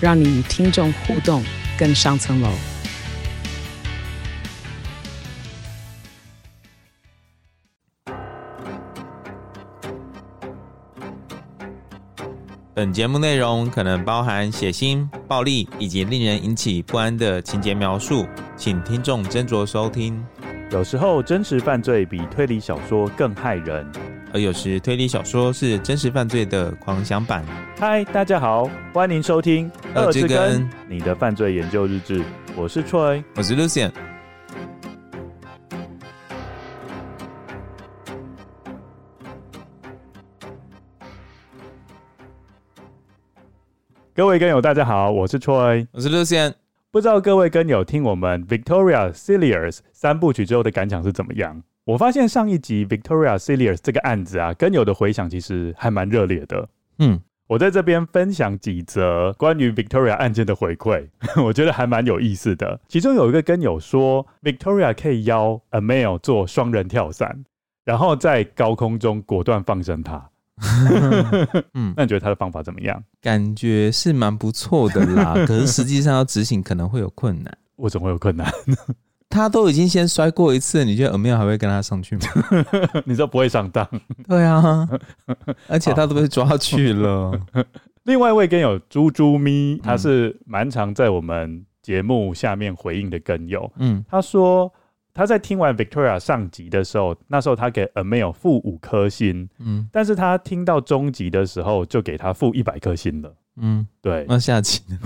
让你与听众互动更上层楼。本节目内容可能包含血腥、暴力以及令人引起不安的情节描述，请听众斟酌收听。有时候真实犯罪比推理小说更害人，而有时推理小说是真实犯罪的狂想版。嗨，大家好，欢迎收听《二之根》你的犯罪研究日志。我是 Troy，我是 Lucien。各位根友，大家好，我是 Troy，我是 Lucien。不知道各位根友听我们 Victoria Silliers 三部曲之后的感想是怎么样？我发现上一集 Victoria Silliers 这个案子啊，跟友的回响其实还蛮热烈的。嗯，我在这边分享几则关于 Victoria 案件的回馈，我觉得还蛮有意思的。其中有一个跟友说，Victoria 可以邀 Amel 做双人跳伞，然后在高空中果断放生他。嗯，那你觉得他的方法怎么样？感觉是蛮不错的啦，可是实际上要执行可能会有困难。为什么会有困难？他都已经先摔过一次，你觉得 Amel 还会跟他上去吗？你说不会上当？对啊，而且他都被抓去了。另外一位跟友猪猪咪，他是蛮常在我们节目下面回应的跟友。嗯，他说。他在听完 Victoria 上集的时候，那时候他给 Amel 负五颗星，嗯，但是他听到中集的时候就给他负一百颗星了，嗯，对。那下集呢？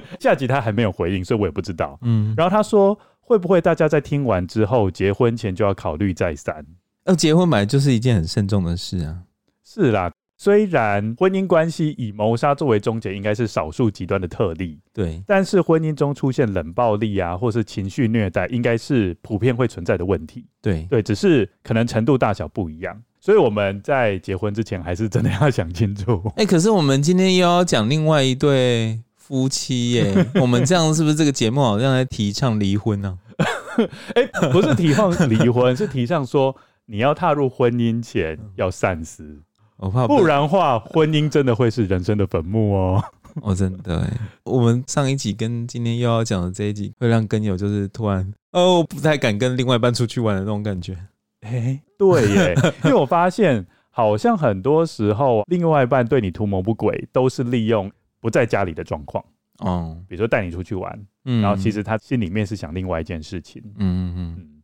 下集他还没有回应，所以我也不知道，嗯。然后他说，会不会大家在听完之后，结婚前就要考虑再三？要结婚本来就是一件很慎重的事啊，是啦。虽然婚姻关系以谋杀作为终结应该是少数极端的特例，对，但是婚姻中出现冷暴力啊，或是情绪虐待，应该是普遍会存在的问题。对对，只是可能程度大小不一样，所以我们在结婚之前还是真的要想清楚。哎、欸，可是我们今天又要讲另外一对夫妻耶、欸，我们这样是不是这个节目好像在提倡离婚呢、啊？哎、欸，不是提倡离婚，是提倡说你要踏入婚姻前要善思。我怕不然话，婚姻真的会是人生的坟墓哦。哦，真的。我们上一集跟今天又要讲的这一集，会让跟友就是突然哦，我不太敢跟另外一半出去玩的那种感觉。哎、欸，对耶，因为我发现好像很多时候，另外一半对你图谋不轨，都是利用不在家里的状况。哦，比如说带你出去玩，嗯，然后其实他心里面是想另外一件事情。嗯嗯嗯，嗯。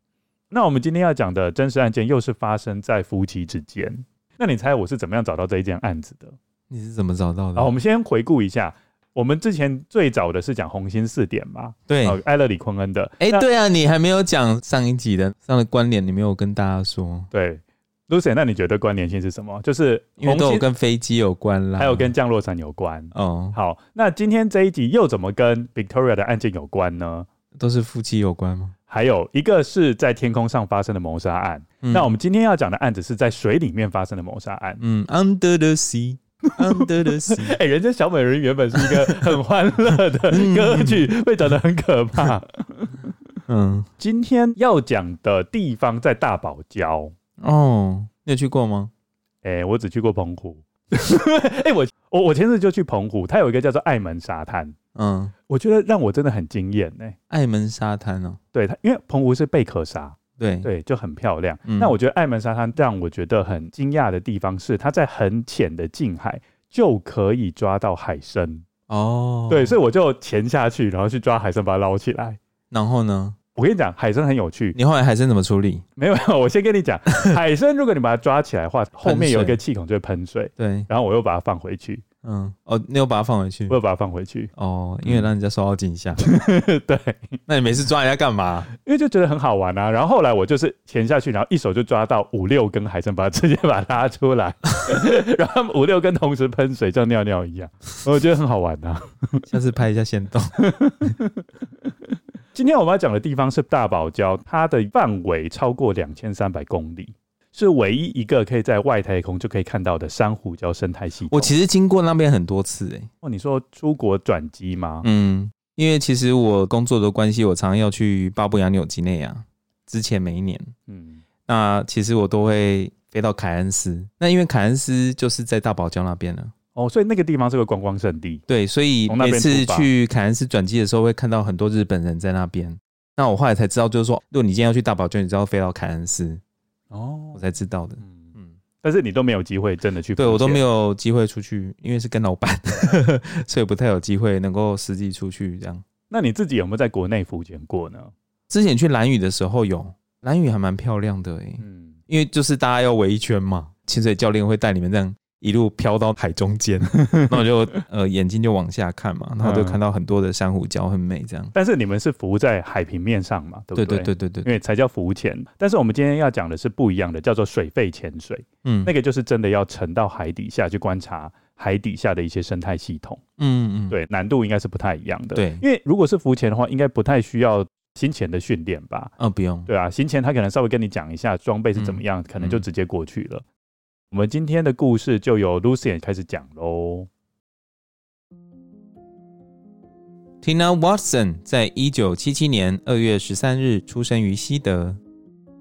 那我们今天要讲的真实案件，又是发生在夫妻之间。那你猜我是怎么样找到这一件案子的？你是怎么找到的？好，我们先回顾一下，我们之前最早的是讲红心四点嘛？对，艾勒里昆恩的。哎、欸，对啊，你还没有讲上一集的上的关联，你没有跟大家说。对，Lucien，那你觉得关联性是什么？就是因为都有跟飞机有关啦，还有跟降落伞有关。哦，好，那今天这一集又怎么跟 Victoria 的案件有关呢？都是夫妻有关吗？还有一个是在天空上发生的谋杀案，嗯。那我们今天要讲的案子是在水里面发生的谋杀案。嗯，Under the Sea，Under the Sea。哎、欸，人家小美人原本是一个 很欢乐的歌曲，会讲得很可怕。嗯，今天要讲的地方在大堡礁。哦，你有去过吗？哎、欸，我只去过澎湖。哎、欸，我我我前次就去澎湖，它有一个叫做爱门沙滩。嗯，我觉得让我真的很惊艳呢。爱门沙滩哦，对它，因为澎湖是贝壳沙，对对，就很漂亮。那、嗯、我觉得爱门沙滩让我觉得很惊讶的地方是，它在很浅的近海就可以抓到海参哦。对，所以我就潜下去，然后去抓海参，把它捞起来。然后呢，我跟你讲，海参很有趣。你后来海参怎么处理？没有，我先跟你讲，海参如果你把它抓起来的话，后面有一个气孔就会喷水。对，然后我又把它放回去。嗯，哦，你又把它放回去？我有把它放回去。哦，因为让人家受到惊吓。对，那你每次抓人家干嘛？因为就觉得很好玩啊。然后后来我就是潜下去，然后一手就抓到五六根海参，把它直接把它拉出来，然后五六根同时喷水，像尿尿一样，我觉得很好玩啊。下次拍一下先动。今天我们要讲的地方是大堡礁，它的范围超过两千三百公里，是唯一一个可以在外太空就可以看到的珊瑚礁生态系统。我其实经过那边很多次，哎，哦，你说出国转机吗？嗯，因为其实我工作的关系，我常常要去巴布亚纽几内亚。之前每一年，嗯，那其实我都会飞到凯恩斯。那因为凯恩斯就是在大堡礁那边了。哦，所以那个地方是个观光胜地。对，所以每次去凯恩斯转机的时候，会看到很多日本人在那边。那我后来才知道，就是说，如果你今天要去大堡礁，你就要飞到凯恩斯。哦，我才知道的。嗯嗯，但是你都没有机会真的去。对，我都没有机会出去，因为是跟老板，所以不太有机会能够实际出去这样。那你自己有没有在国内浮潜过呢？之前去兰屿的时候有，兰屿还蛮漂亮的。嗯，因为就是大家要围一圈嘛，潜水教练会带你们这样。一路飘到海中间，那我就呃眼睛就往下看嘛，然后就看到很多的珊瑚礁，很美这样。但是你们是浮在海平面上嘛，对不对？对对对对对，因为才叫浮潜。但是我们今天要讲的是不一样的，叫做水肺潜水。嗯，那个就是真的要沉到海底下去观察海底下的一些生态系统。嗯嗯，对，难度应该是不太一样的。对，因为如果是浮潜的话，应该不太需要行前的训练吧？嗯，不用。对啊，行前他可能稍微跟你讲一下装备是怎么样，可能就直接过去了。我们今天的故事就由 Lucien 开始讲喽。Tina Watson 在一九七七年二月十三日出生于西德，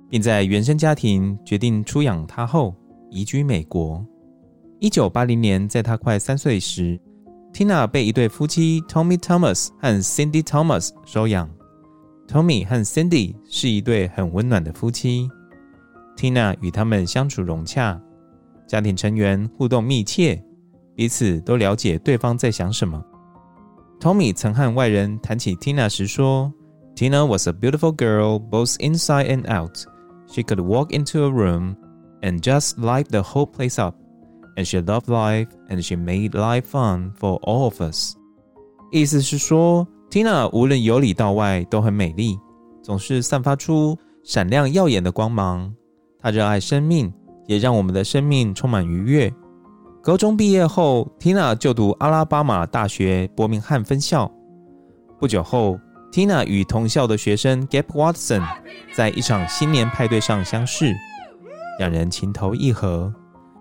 并在原生家庭决定出养她后移居美国。一九八零年，在她快三岁时，Tina 被一对夫妻 Tommy Thomas 和 Cindy Thomas 收养。Tommy 和 Cindy 是一对很温暖的夫妻，Tina 与他们相处融洽。家庭成员互动密切，彼此都了解对方在想什么。Tommy 曾和外人谈起 Tina 时说：“Tina was a beautiful girl, both inside and out. She could walk into a room and just light the whole place up. And she loved life, and she made life fun for all of us.” 意思是说，Tina 无论由里到外都很美丽，总是散发出闪亮耀眼的光芒。她热爱生命。也让我们的生命充满愉悦。高中毕业后，Tina 就读阿拉巴马大学伯明翰分校。不久后，Tina 与同校的学生 Gabe Watson 在一场新年派对上相识，两人情投意合，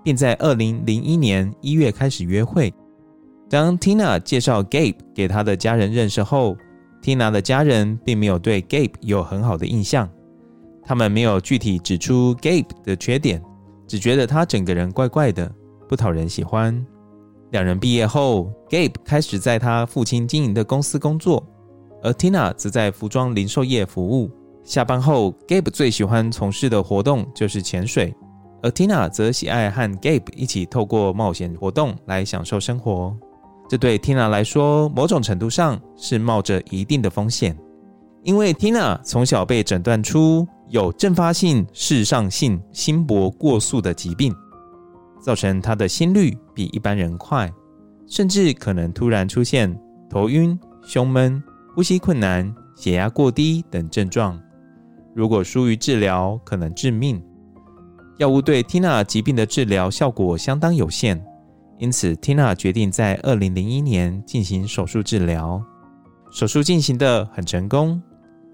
并在二零零一年一月开始约会。当 Tina 介绍 Gabe 给他的家人认识后，Tina 的家人并没有对 Gabe 有很好的印象，他们没有具体指出 Gabe 的缺点。只觉得他整个人怪怪的，不讨人喜欢。两人毕业后，Gabe 开始在他父亲经营的公司工作，而 Tina 则在服装零售业服务。下班后，Gabe 最喜欢从事的活动就是潜水，而 Tina 则喜爱和 Gabe 一起透过冒险活动来享受生活。这对 Tina 来说，某种程度上是冒着一定的风险，因为 Tina 从小被诊断出。有阵发性室上性心搏过速的疾病，造成她的心率比一般人快，甚至可能突然出现头晕、胸闷、呼吸困难、血压过低等症状。如果疏于治疗，可能致命。药物对 Tina 疾病的治疗效果相当有限，因此 Tina 决定在2001年进行手术治疗。手术进行得很成功。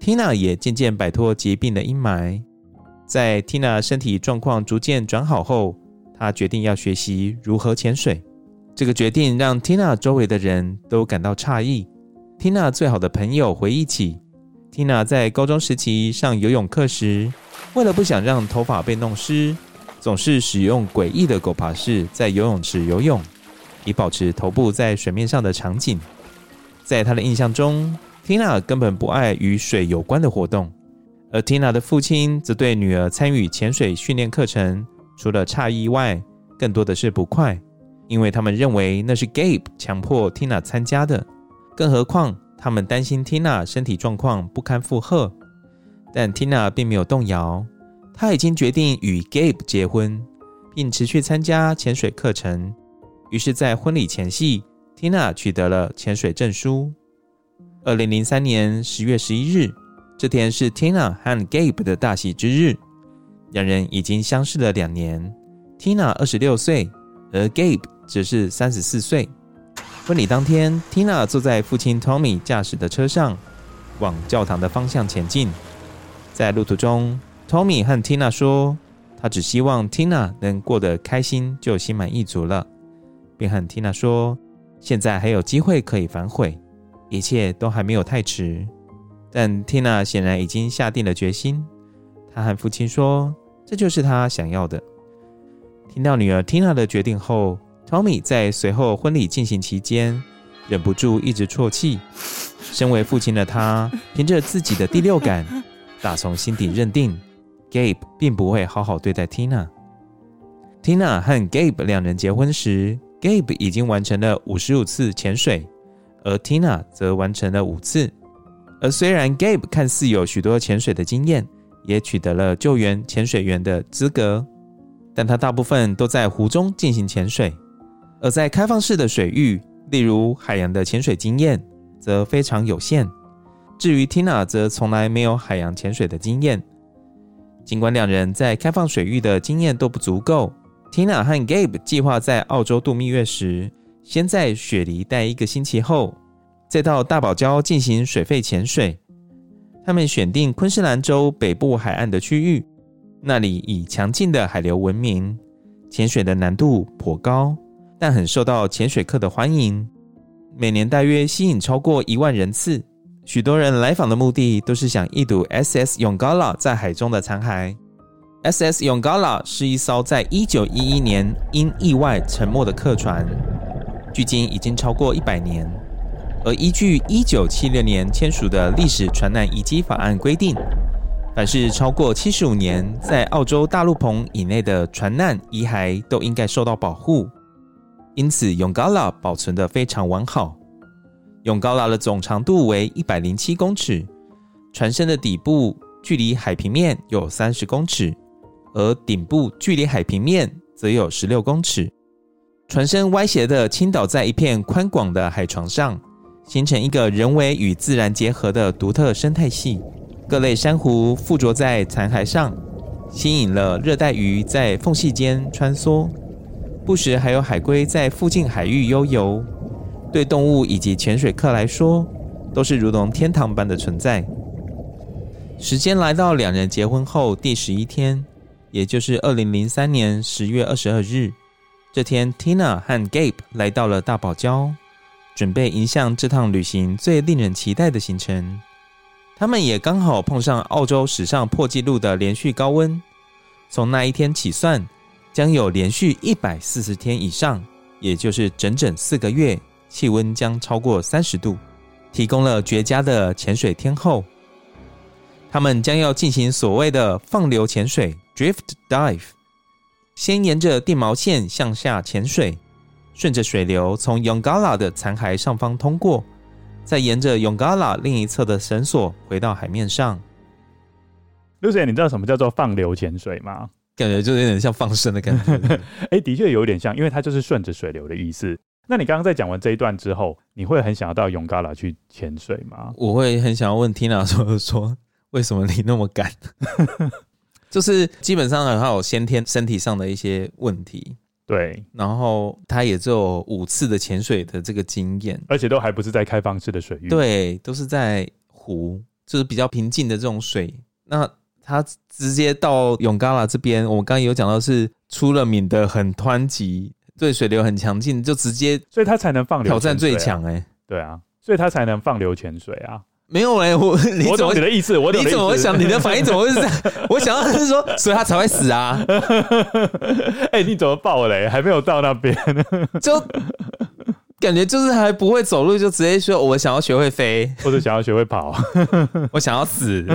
Tina 也渐渐摆脱疾病的阴霾。在 Tina 身体状况逐渐转好后，她决定要学习如何潜水。这个决定让 Tina 周围的人都感到诧异。Tina 最好的朋友回忆起，Tina 在高中时期上游泳课时，为了不想让头发被弄湿，总是使用诡异的狗爬式在游泳池游泳，以保持头部在水面上的场景。在她的印象中，Tina 根本不爱与水有关的活动，而 Tina 的父亲则对女儿参与潜水训练课程，除了诧异外，更多的是不快，因为他们认为那是 Gabe 强迫 Tina 参加的，更何况他们担心 Tina 身体状况不堪负荷。但 Tina 并没有动摇，她已经决定与 Gabe 结婚，并持续参加潜水课程。于是，在婚礼前夕，Tina 取得了潜水证书。二零零三年十月十一日，这天是 Tina 和 Gabe 的大喜之日。两人已经相识了两年，Tina 二十六岁，而 Gabe 则是三十四岁。婚礼当天，Tina 坐在父亲 Tommy 驾驶的车上，往教堂的方向前进。在路途中，Tommy 和 Tina 说，他只希望 Tina 能过得开心，就心满意足了，并和 Tina 说，现在还有机会可以反悔，一切都还没有太迟。但 Tina 显然已经下定了决心。她和父亲说，这就是她想要的。听到女儿 Tina 的决定后，Tommy 在随后婚礼进行期间，忍不住一直啜泣。身为父亲的他，凭着自己的第六感。打从心底认定，Gabe 并不会好好对待 Tina。Tina 和 Gabe 两人结婚时，Gabe 已经完成了五十五次潜水，而 Tina 则完成了五次。而虽然 Gabe 看似有许多潜水的经验，也取得了救援潜水员的资格，但他大部分都在湖中进行潜水，而在开放式的水域，例如海洋的潜水经验，则非常有限。至于 Tina 则从来没有海洋潜水的经验。尽管两人在开放水域的经验都不足够，Tina 和 Gabe 计划在澳洲度蜜月时，先在雪梨待一个星期后，再到大堡礁进行水肺潜水。他们选定昆士兰州北部海岸的区域，那里以强劲的海流闻名，潜水的难度颇高，但很受到潜水客的欢迎，每年大约吸引超过一万人次。许多人来访的目的都是想一睹 SS Yongala 在海中的残骸。SS Yongala 是一艘在1911年因意外沉没的客船，距今已经超过一百年。而依据1976年签署的历史船难遗迹法案规定，凡是超过75年在澳洲大陆棚以内的船难遗骸都应该受到保护。因此永高拉保存得非常完好。永高拉的总长度为一百零七公尺，船身的底部距离海平面有三十公尺，而顶部距离海平面则有十六公尺。船身歪斜地倾倒在一片宽广的海床上，形成一个人为与自然结合的独特生态系。各类珊瑚附着在残骸上，吸引了热带鱼在缝隙间穿梭，不时还有海龟在附近海域悠游。对动物以及潜水客来说，都是如同天堂般的存在。时间来到两人结婚后第十一天，也就是二零零三年十月二十二日。这天，Tina 和 Gabe 来到了大堡礁，准备迎向这趟旅行最令人期待的行程。他们也刚好碰上澳洲史上破纪录的连续高温，从那一天起算，将有连续一百四十天以上，也就是整整四个月。气温将超过三十度，提供了绝佳的潜水天候。他们将要进行所谓的放流潜水 （drift dive），先沿着电毛线向下潜水，顺着水流从 Yongala 的残骸上方通过，再沿着 Yongala 另一侧的绳索回到海面上。Lucien，你知道什么叫做放流潜水吗？感觉就有点像放生的感觉。哎，的确有点像，因为它就是顺着水流的意思。那你刚刚在讲完这一段之后，你会很想要到永嘎拉去潜水吗？我会很想要问 Tina 说说，为什么你那么敢？就是基本上他有先天身体上的一些问题，对。然后他也只有五次的潜水的这个经验，而且都还不是在开放式的水域，对，都是在湖，就是比较平静的这种水。那他直接到永嘎拉这边，我们刚刚有讲到是出了名的很湍急。对水流很强劲，就直接，所以他才能放流、啊、挑战最强哎、欸，对啊，所以他才能放流潜水啊。没有嘞、欸，我你我懂你的意思，我懂你怎么会想你的反应怎么会是这样？我想要是说，所以他才会死啊。哎、欸，你怎么爆嘞？还没有到那边，就感觉就是还不会走路，就直接说我想要学会飞，或者想要学会跑，我想要死。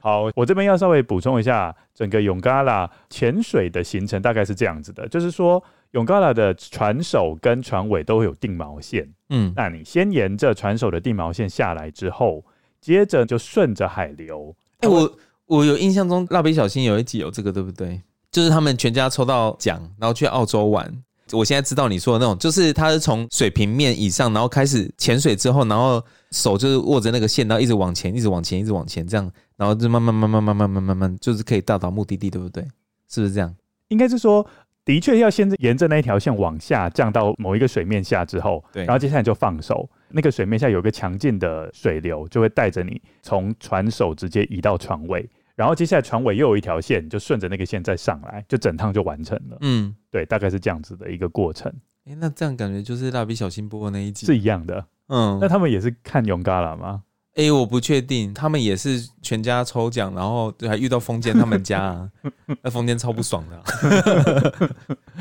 好，我这边要稍微补充一下，整个永嘎拉潜水的行程大概是这样子的，就是说永嘎拉的船首跟船尾都会有定锚线，嗯，那你先沿着船首的定锚线下来之后，接着就顺着海流。哎、欸，我我有印象中蜡笔小新有一集有这个，对不对？就是他们全家抽到奖，然后去澳洲玩，我现在知道你说的那种，就是它是从水平面以上，然后开始潜水之后，然后手就是握着那个线，然后一直往前，一直往前，一直往前，这样，然后就慢慢慢慢慢慢慢慢慢，就是可以到达目的地，对不对？是不是这样？应该是说，的确要先沿着那一条线往下降到某一个水面下之后，对，然后接下来就放手，那个水面下有个强劲的水流，就会带着你从船首直接移到船尾。然后接下来船尾又有一条线，就顺着那个线再上来，就整趟就完成了。嗯，对，大概是这样子的一个过程。哎，那这样感觉就是蜡笔小新播的那一集是一样的。嗯，那他们也是看勇嘎啦吗？哎，我不确定，他们也是全家抽奖，然后还遇到风间他们家，啊，那风间超不爽的，啊。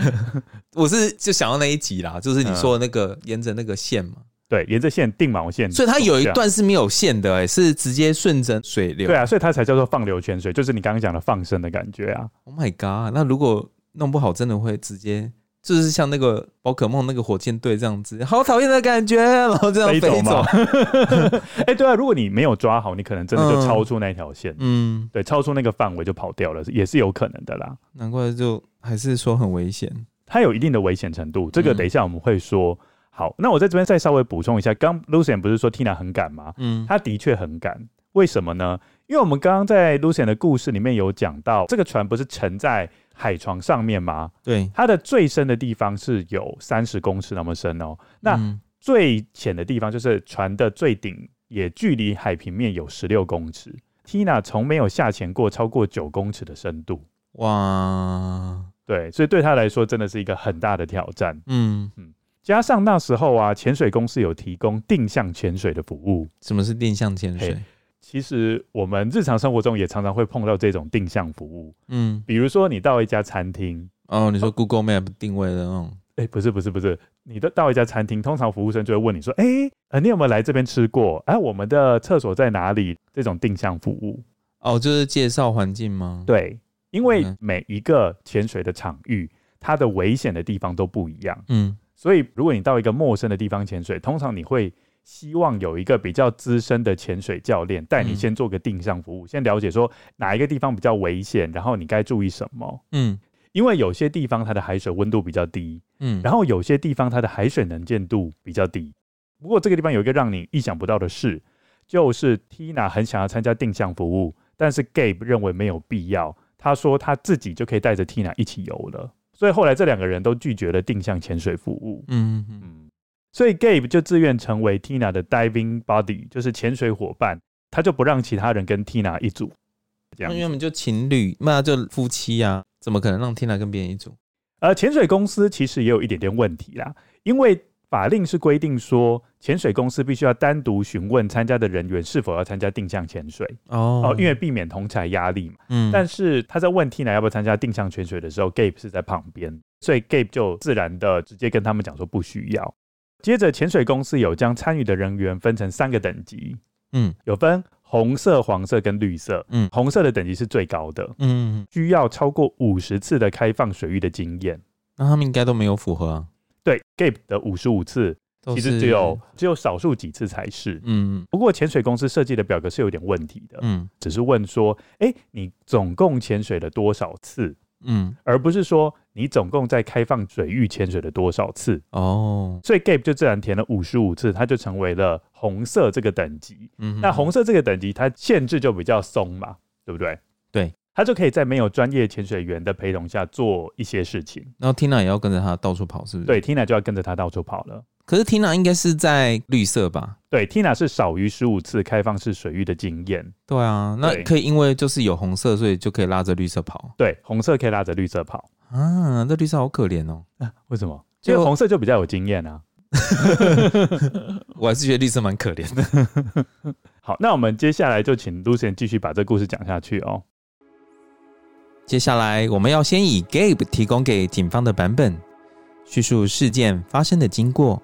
我是就想到那一集啦，就是你说的那个，嗯、沿着那个线嘛。对，沿着线定锚线，所以它有一段是没有线的，哎，是直接顺着水流。对啊，所以它才叫做放流泉水，就是你刚刚讲的放生的感觉啊。Oh my god！那如果弄不好，真的会直接就是像那个宝可梦那个火箭队这样子，好讨厌的感觉，然后这样飞走。哎、欸，对啊，如果你没有抓好，你可能真的就超出那条线。嗯，对，超出那个范围就跑掉了，也是有可能的啦。难怪就还是说很危险，它有一定的危险程度。这个等一下我们会说。嗯好，那我在这边再稍微补充一下，刚 Lucian 不是说 Tina 很赶吗？嗯，他的确很赶，为什么呢？因为我们刚刚在 Lucian 的故事里面有讲到，这个船不是沉在海床上面吗？对，它的最深的地方是有三十公尺那么深哦。那最浅的地方就是船的最顶，也距离海平面有十六公尺。Tina 从没有下潜过超过九公尺的深度。哇，对，所以对他来说真的是一个很大的挑战。嗯嗯。加上那时候啊，潜水公司有提供定向潜水的服务。什么是定向潜水？其实我们日常生活中也常常会碰到这种定向服务。嗯，比如说你到一家餐厅，哦，你说 Google Map 定位的那种？哎、欸，不是不是不是，你的到一家餐厅，通常服务生就会问你说：“哎、欸呃，你有没有来这边吃过？哎、啊，我们的厕所在哪里？”这种定向服务。哦，就是介绍环境吗？对，因为每一个潜水的场域，它的危险的地方都不一样。嗯。所以，如果你到一个陌生的地方潜水，通常你会希望有一个比较资深的潜水教练带你先做个定向服务，嗯、先了解说哪一个地方比较危险，然后你该注意什么。嗯，因为有些地方它的海水温度比较低，嗯，然后有些地方它的海水能见度比较低。不过这个地方有一个让你意想不到的事，就是 Tina 很想要参加定向服务，但是 Gabe 认为没有必要，他说他自己就可以带着 Tina 一起游了。所以后来这两个人都拒绝了定向潜水服务。嗯嗯，所以 Gabe 就自愿成为 Tina 的 diving buddy，就是潜水伙伴，他就不让其他人跟 Tina 一组。这样，因为我们就情侣，那就夫妻啊，怎么可能让 Tina 跟别人一组？而潜水公司其实也有一点点问题啦，因为。法令是规定说，潜水公司必须要单独询问参加的人员是否要参加定向潜水。哦，哦，因为避免同侪压力嘛。嗯，但是他在问 Tina 要不要参加定向潜水的时候，Gabe 是在旁边，所以 Gabe 就自然的直接跟他们讲说不需要。接着，潜水公司有将参与的人员分成三个等级，嗯，有分红色、黄色跟绿色，嗯，红色的等级是最高的，嗯，需要超过五十次的开放水域的经验，那他们应该都没有符合啊。对，Gabe 的五十五次，其实只有只有少数几次才是。嗯，不过潜水公司设计的表格是有点问题的。嗯，只是问说，哎，你总共潜水了多少次？嗯，而不是说你总共在开放水域潜水了多少次。哦，所以 Gabe 就自然填了五十五次，它就成为了红色这个等级。嗯，那红色这个等级，它限制就比较松嘛，对不对？对。他就可以在没有专业潜水员的陪同下做一些事情，然后 Tina 也要跟着他到处跑，是不是？对，Tina 就要跟着他到处跑了。可是 Tina 应该是在绿色吧？对，Tina 是少于十五次开放式水域的经验。对啊，那可以因为就是有红色，所以就可以拉着绿色跑。对，红色可以拉着绿色跑啊，那绿色好可怜哦。啊，为什么？因为红色就比较有经验啊。我还是觉得绿色蛮可怜的。好，那我们接下来就请 Lucien 继续把这故事讲下去哦。接下来，我们要先以 Gabe 提供给警方的版本叙述事件发生的经过。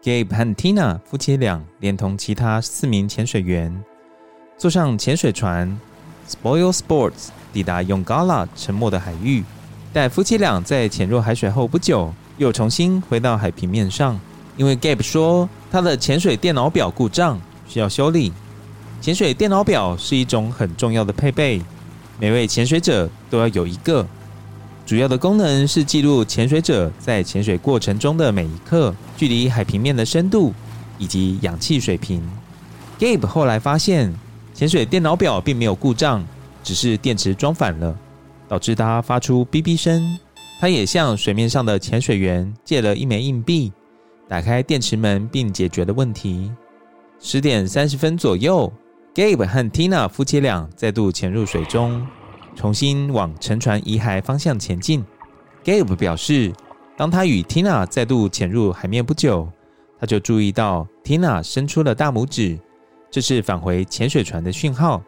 Gabe 和 Tina 夫妻俩连同其他四名潜水员坐上潜水船 Spoil Sports 抵达 Yongala 沉没的海域。但夫妻俩在潜入海水后不久，又重新回到海平面上，因为 Gabe 说他的潜水电脑表故障需要修理。潜水电脑表是一种很重要的配备。每位潜水者都要有一个。主要的功能是记录潜水者在潜水过程中的每一刻、距离海平面的深度以及氧气水平。Gabe 后来发现，潜水电脑表并没有故障，只是电池装反了，导致它发出哔哔声。他也向水面上的潜水员借了一枚硬币，打开电池门并解决了问题。十点三十分左右，Gabe 和 Tina 夫妻俩再度潜入水中，重新往沉船遗骸方向前进。Gabe 表示，当他与 Tina 再度潜入海面不久，他就注意到 Tina 伸出了大拇指。这是返回潜水船的讯号。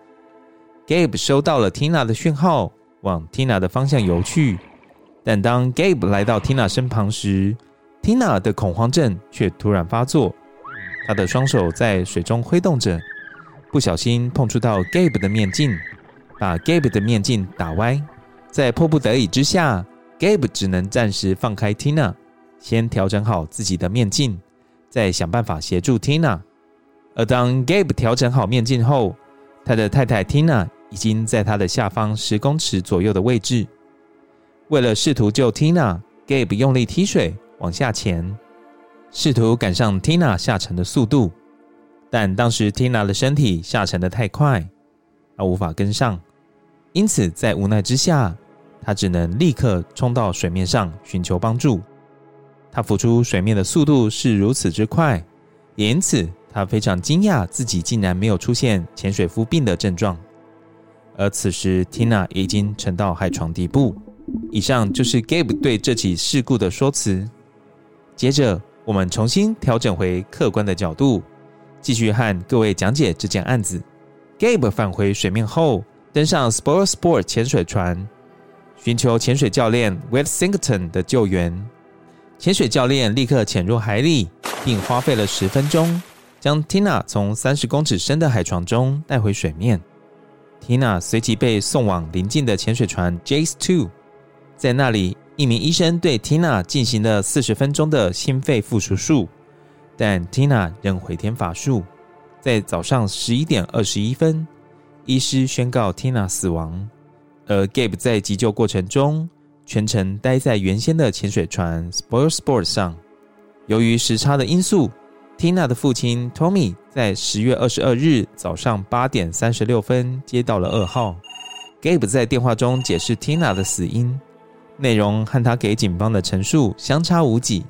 Gabe 收到了 Tina 的讯号，往 Tina 的方向游去。但当 Gabe 来到 Tina 身旁时，Tina 的恐慌症却突然发作。他的双手在水中挥动着，不小心碰触到 Gabe 的面镜，把 Gabe 的面镜打歪。在迫不得已之下，Gabe 只能暂时放开 Tina，先调整好自己的面镜，再想办法协助 Tina。而当 Gabe 调整好面镜后，他的太太 Tina 已经在他的下方十公尺左右的位置。为了试图救 Tina，Gabe 用力踢水往下潜，试图赶上 Tina 下沉的速度。但当时 Tina 的身体下沉的太快，而无法跟上，因此在无奈之下，他只能立刻冲到水面上寻求帮助。他浮出水面的速度是如此之快，也因此。他非常惊讶，自己竟然没有出现潜水夫病的症状。而此时，Tina 已经沉到海床底部。以上就是 Gabe 对这起事故的说辞。接着，我们重新调整回客观的角度，继续和各位讲解这件案子。Gabe 返回水面后，登上 Sport Sport 潜水船，寻求潜水教练 Will Singleton 的救援。潜水教练立刻潜入海里，并花费了十分钟。将 Tina 从三十公尺深的海床中带回水面，Tina 随即被送往邻近的潜水船 Jace Two，在那里，一名医生对 Tina 进行了四十分钟的心肺复苏术，但 Tina 仍回天乏术。在早上十一点二十一分，医师宣告 Tina 死亡，而 Gabe 在急救过程中全程待在原先的潜水船 Spoil Sport 上，由于时差的因素。Tina 的父亲 Tommy 在十月二十二日早上八点三十六分接到了噩耗。Gabe 在电话中解释 Tina 的死因，内容和他给警方的陈述相差无几。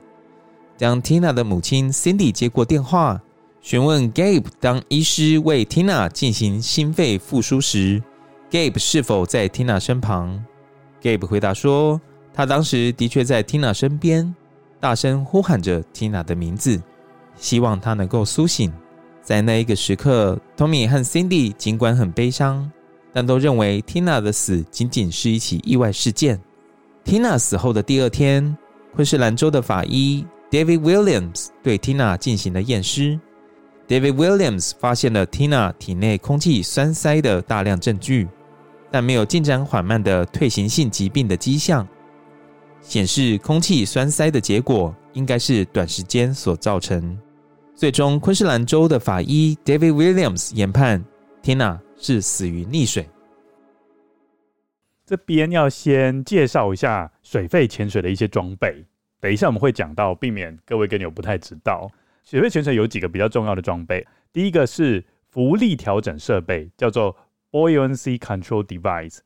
当 Tina 的母亲 Cindy 接过电话，询问 Gabe 当医师为 Tina 进行心肺复苏时，Gabe 是否在 Tina 身旁？Gabe 回答说，他当时的确在 Tina 身边，大声呼喊着 Tina 的名字。希望她能够苏醒。在那一个时刻，Tommy 和 Cindy 尽管很悲伤，但都认为 Tina 的死仅仅是一起意外事件。Tina 死后的第二天，昆士兰州的法医 David Williams 对 Tina 进行了验尸。David Williams 发现了 Tina 体内空气栓塞的大量证据，但没有进展缓慢的退行性疾病的迹象，显示空气栓塞的结果应该是短时间所造成。最终，昆士兰州的法医 David Williams 研判，Tina 是死于溺水。这边要先介绍一下水肺潜水的一些装备，等一下我们会讲到，避免各位跟友不太知道。水肺潜水有几个比较重要的装备，第一个是浮力调整设备，叫做 Buoyancy Control Device，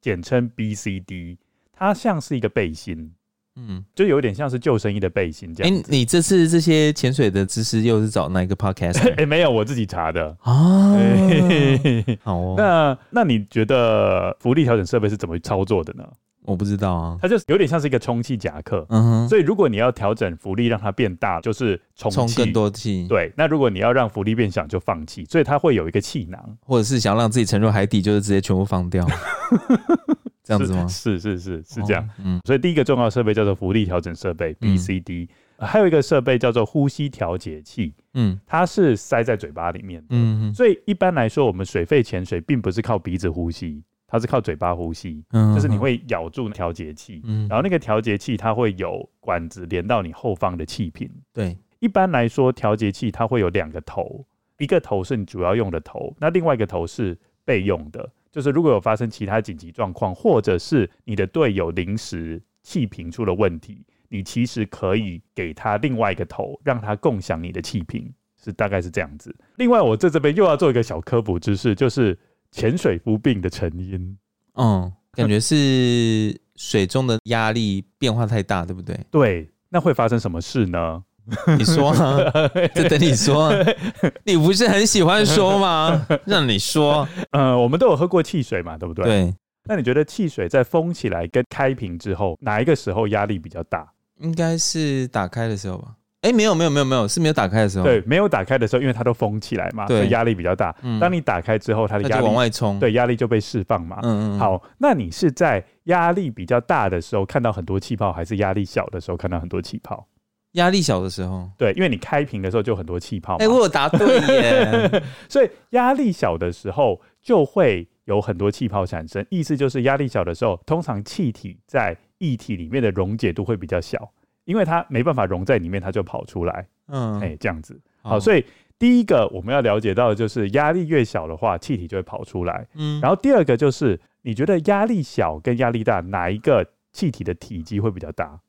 简称 BCD，它像是一个背心。嗯，就有点像是救生衣的背心这样。哎、欸，你这次这些潜水的知识又是找哪一个 podcast？哎、欸，没有，我自己查的啊。欸、好哦。那那你觉得浮力调整设备是怎么操作的呢？我不知道啊。它就有点像是一个充气夹克。嗯哼。所以如果你要调整浮力让它变大，就是充更多气。对。那如果你要让浮力变小，就放气。所以它会有一个气囊，或者是想让自己沉入海底，就是直接全部放掉。这样子吗？是是是是这样，哦，嗯，所以第一个重要设备叫做浮力调整设备 BCD，嗯，还有一个设备叫做呼吸调节器，嗯，它是塞在嘴巴里面的，嗯，所以一般来说，我们水肺潜水并不是靠鼻子呼吸，它是靠嘴巴呼吸，嗯，就是你会咬住调节器，嗯，然后那个调节器它会有管子连到你后方的气瓶，对，一般来说调节器它会有两个头，一个头是你主要用的头，那另外一个头是备用的。就是如果有发生其他紧急状况，或者是你的队友临时气瓶出了问题，你其实可以给他另外一个头，让他共享你的气瓶，是大概是这样子。另外，我在这边又要做一个小科普知识，就是潜水夫病的成因。嗯，感觉是水中的压力变化太大，对不对？对，那会发生什么事呢？你说啊，就等你说。你不是很喜欢说吗？让你说。呃，我们都有喝过汽水嘛，对不对？对。那你觉得汽水在封起来跟开瓶之后，哪一个时候压力比较大？应该是打开的时候吧。哎，没有没有没有没有，是没有打开的时候。对，没有打开的时候，因为它都封起来嘛，对，所以压力比较大。嗯。当你打开之后，它的压力往外冲，对，压力就被释放嘛。嗯嗯。好，那你是在压力比较大的时候看到很多气泡，还是压力小的时候看到很多气泡？压力小的时候，对，因为你开瓶的时候就很多气泡。哎、欸，我有答对耶！所以压力小的时候就会有很多气泡产生，意思就是压力小的时候，通常气体在液体里面的溶解度会比较小，因为它没办法融在里面，它就跑出来。嗯，哎、欸，这样子。好，所以第一个我们要了解到的就是压力越小的话，气体就会跑出来。嗯，然后第二个就是你觉得压力小跟压力大，哪一个气体的体积会比较大？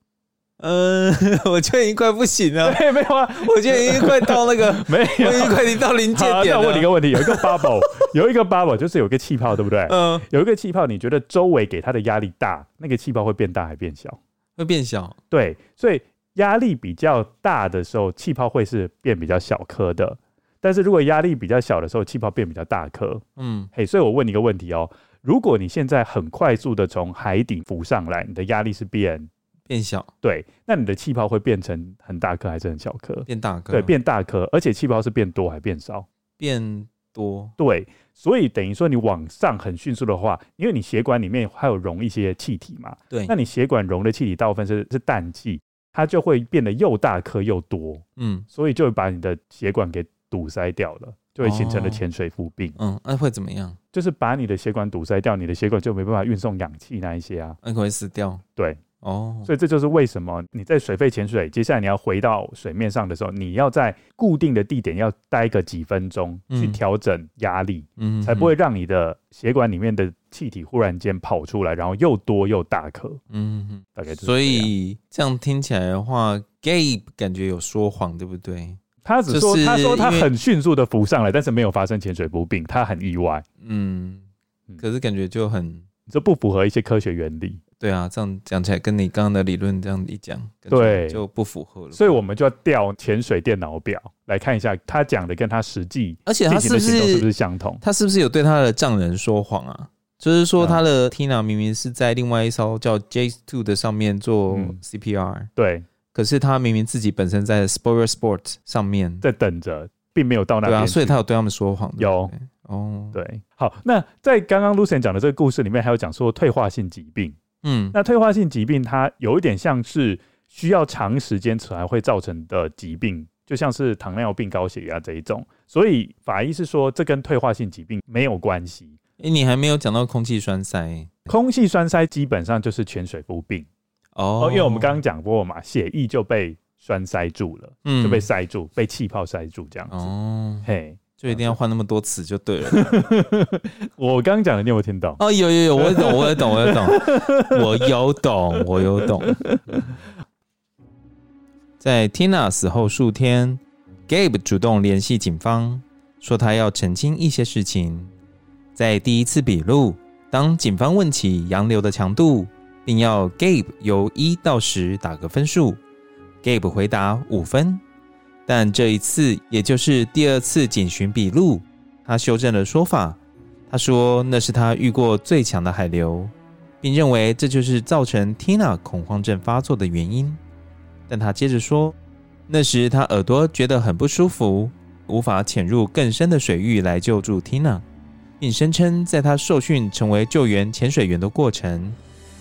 嗯，我觉得已经快不行了。没 有没有啊，我觉得已经快到那个 没有，已经快到临界点了。那我问你一个问题：有一个 bubble，有一个 bubble，就是有一个气泡，对不对？嗯。有一个气泡，你觉得周围给它的压力大，那个气泡会变大还变小？会变小。对，所以压力比较大的时候，气泡会是变比较小颗的。但是如果压力比较小的时候，气泡变比较大颗。嗯。嘿，所以我问你一个问题哦：如果你现在很快速的从海底浮上来，你的压力是变？变小，对，那你的气泡会变成很大颗还是很小颗？变大颗，对，变大颗，而且气泡是变多还变少？变多，对，所以等于说你往上很迅速的话，因为你血管里面还有溶一些气体嘛，对，那你血管溶的气体大部分是是氮气，它就会变得又大颗又多，嗯，所以就会把你的血管给堵塞掉了，就会形成了潜水夫病，哦、嗯，那会怎么样？就是把你的血管堵塞掉，你的血管就没办法运送氧气那一些啊，那会死掉，对。哦，oh. 所以这就是为什么你在水肺潜水，接下来你要回到水面上的时候，你要在固定的地点要待个几分钟，去调整压力，嗯，才不会让你的血管里面的气体忽然间跑出来，然后又多又大颗，嗯哼，大概就是。所以这样听起来的话，Gabe 感觉有说谎，对不对？他只说他说他很迅速的浮上来，但是没有发生潜水不病，他很意外，嗯，可是感觉就很这不符合一些科学原理。对啊，这样讲起来，跟你刚刚的理论这样一讲，对，就不符合了。所以我们就要调潜水电脑表来看一下，他讲的跟他实际，而且他是不是是不是相同？他是不是有对他的丈人说谎啊？就是说他的 Tina 明明是在另外一艘叫 Jade Two 的上面做 CPR，嗯，对，可是他明明自己本身在 Spoiler Sport 上面在等着，并没有到那边。对啊，所以他有对他们说谎。有哦，对。好，那在刚刚 Lucian 讲的这个故事里面，还有讲说退化性疾病。嗯，那退化性疾病它有一点像是需要长时间才会造成的疾病，就像是糖尿病、高血压这一种。所以法医是说，这跟退化性疾病没有关系。诶，你还没有讲到空气栓塞。空气栓塞基本上就是潜水夫病哦，因为我们刚刚讲过嘛，血液就被栓塞住了，嗯，就被塞住，被气泡塞住这样子。哦，嘿。就一定要换那么多词就对了。我刚刚讲的你有没有听懂？哦，有有有，我懂，我也懂，我也懂，我有懂，我有懂。在 Tina 死后数天，Gabe 主动联系警方，说他要澄清一些事情。在第一次笔录，当警方问起洋流的强度，并要 Gabe 由一到十打个分数，Gabe 回答五分。但这一次，也就是第二次警询笔录，他修正了说法。他说那是他遇过最强的海流，并认为这就是造成 Tina 恐慌症发作的原因。但他接着说，那时他耳朵觉得很不舒服，无法潜入更深的水域来救助 Tina，并声称在他受训成为救援潜水员的过程，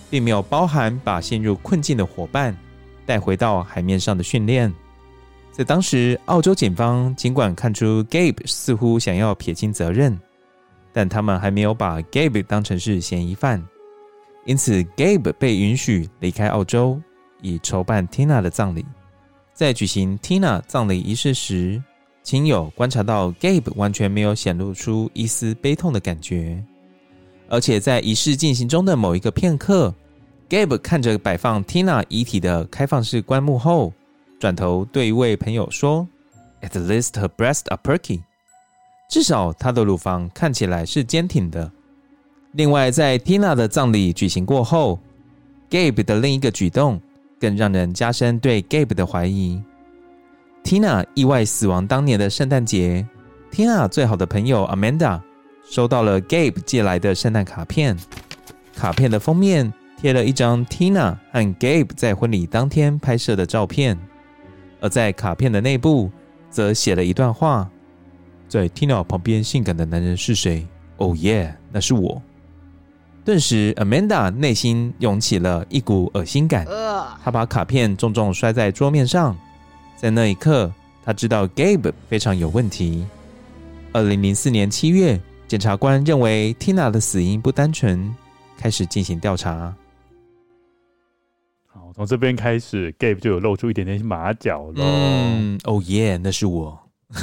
并没有包含把陷入困境的伙伴带回到海面上的训练。在当时，澳洲警方尽管看出 Gabe 似乎想要撇清责任，但他们还没有把 Gabe 当成是嫌疑犯，因此 Gabe 被允许离开澳洲，以筹办 Tina 的葬礼。在举行 Tina 葬礼仪式时，亲友观察到 Gabe 完全没有显露出一丝悲痛的感觉，而且在仪式进行中的某一个片刻，Gabe 看着摆放 Tina 遗体的开放式棺木后，转头对一位朋友说：“At least her breasts are perky。”至少她的乳房看起来是坚挺的。另外，在 Tina 的葬礼举行过后，Gabe 的另一个举动更让人加深对 Gabe 的怀疑。Tina 意外死亡当年的圣诞节，Tina 最好的朋友 Amanda 收到了 Gabe 寄来的圣诞卡片。卡片的封面贴了一张 Tina 和 Gabe 在婚礼当天拍摄的照片，而在卡片的内部则写了一段话：“在 Tina 旁边性感的男人是谁？Oh yeah，那是我。”顿时，Amanda 内心涌起了一股恶心感，她把卡片重重摔在桌面上。在那一刻，他知道 Gabe 非常有问题。二零零四年七月，检察官认为 Tina 的死因不单纯，开始进行调查。好，从这边开始，Gabe 就有露出一点点马脚了。嗯，哦耶，那是我，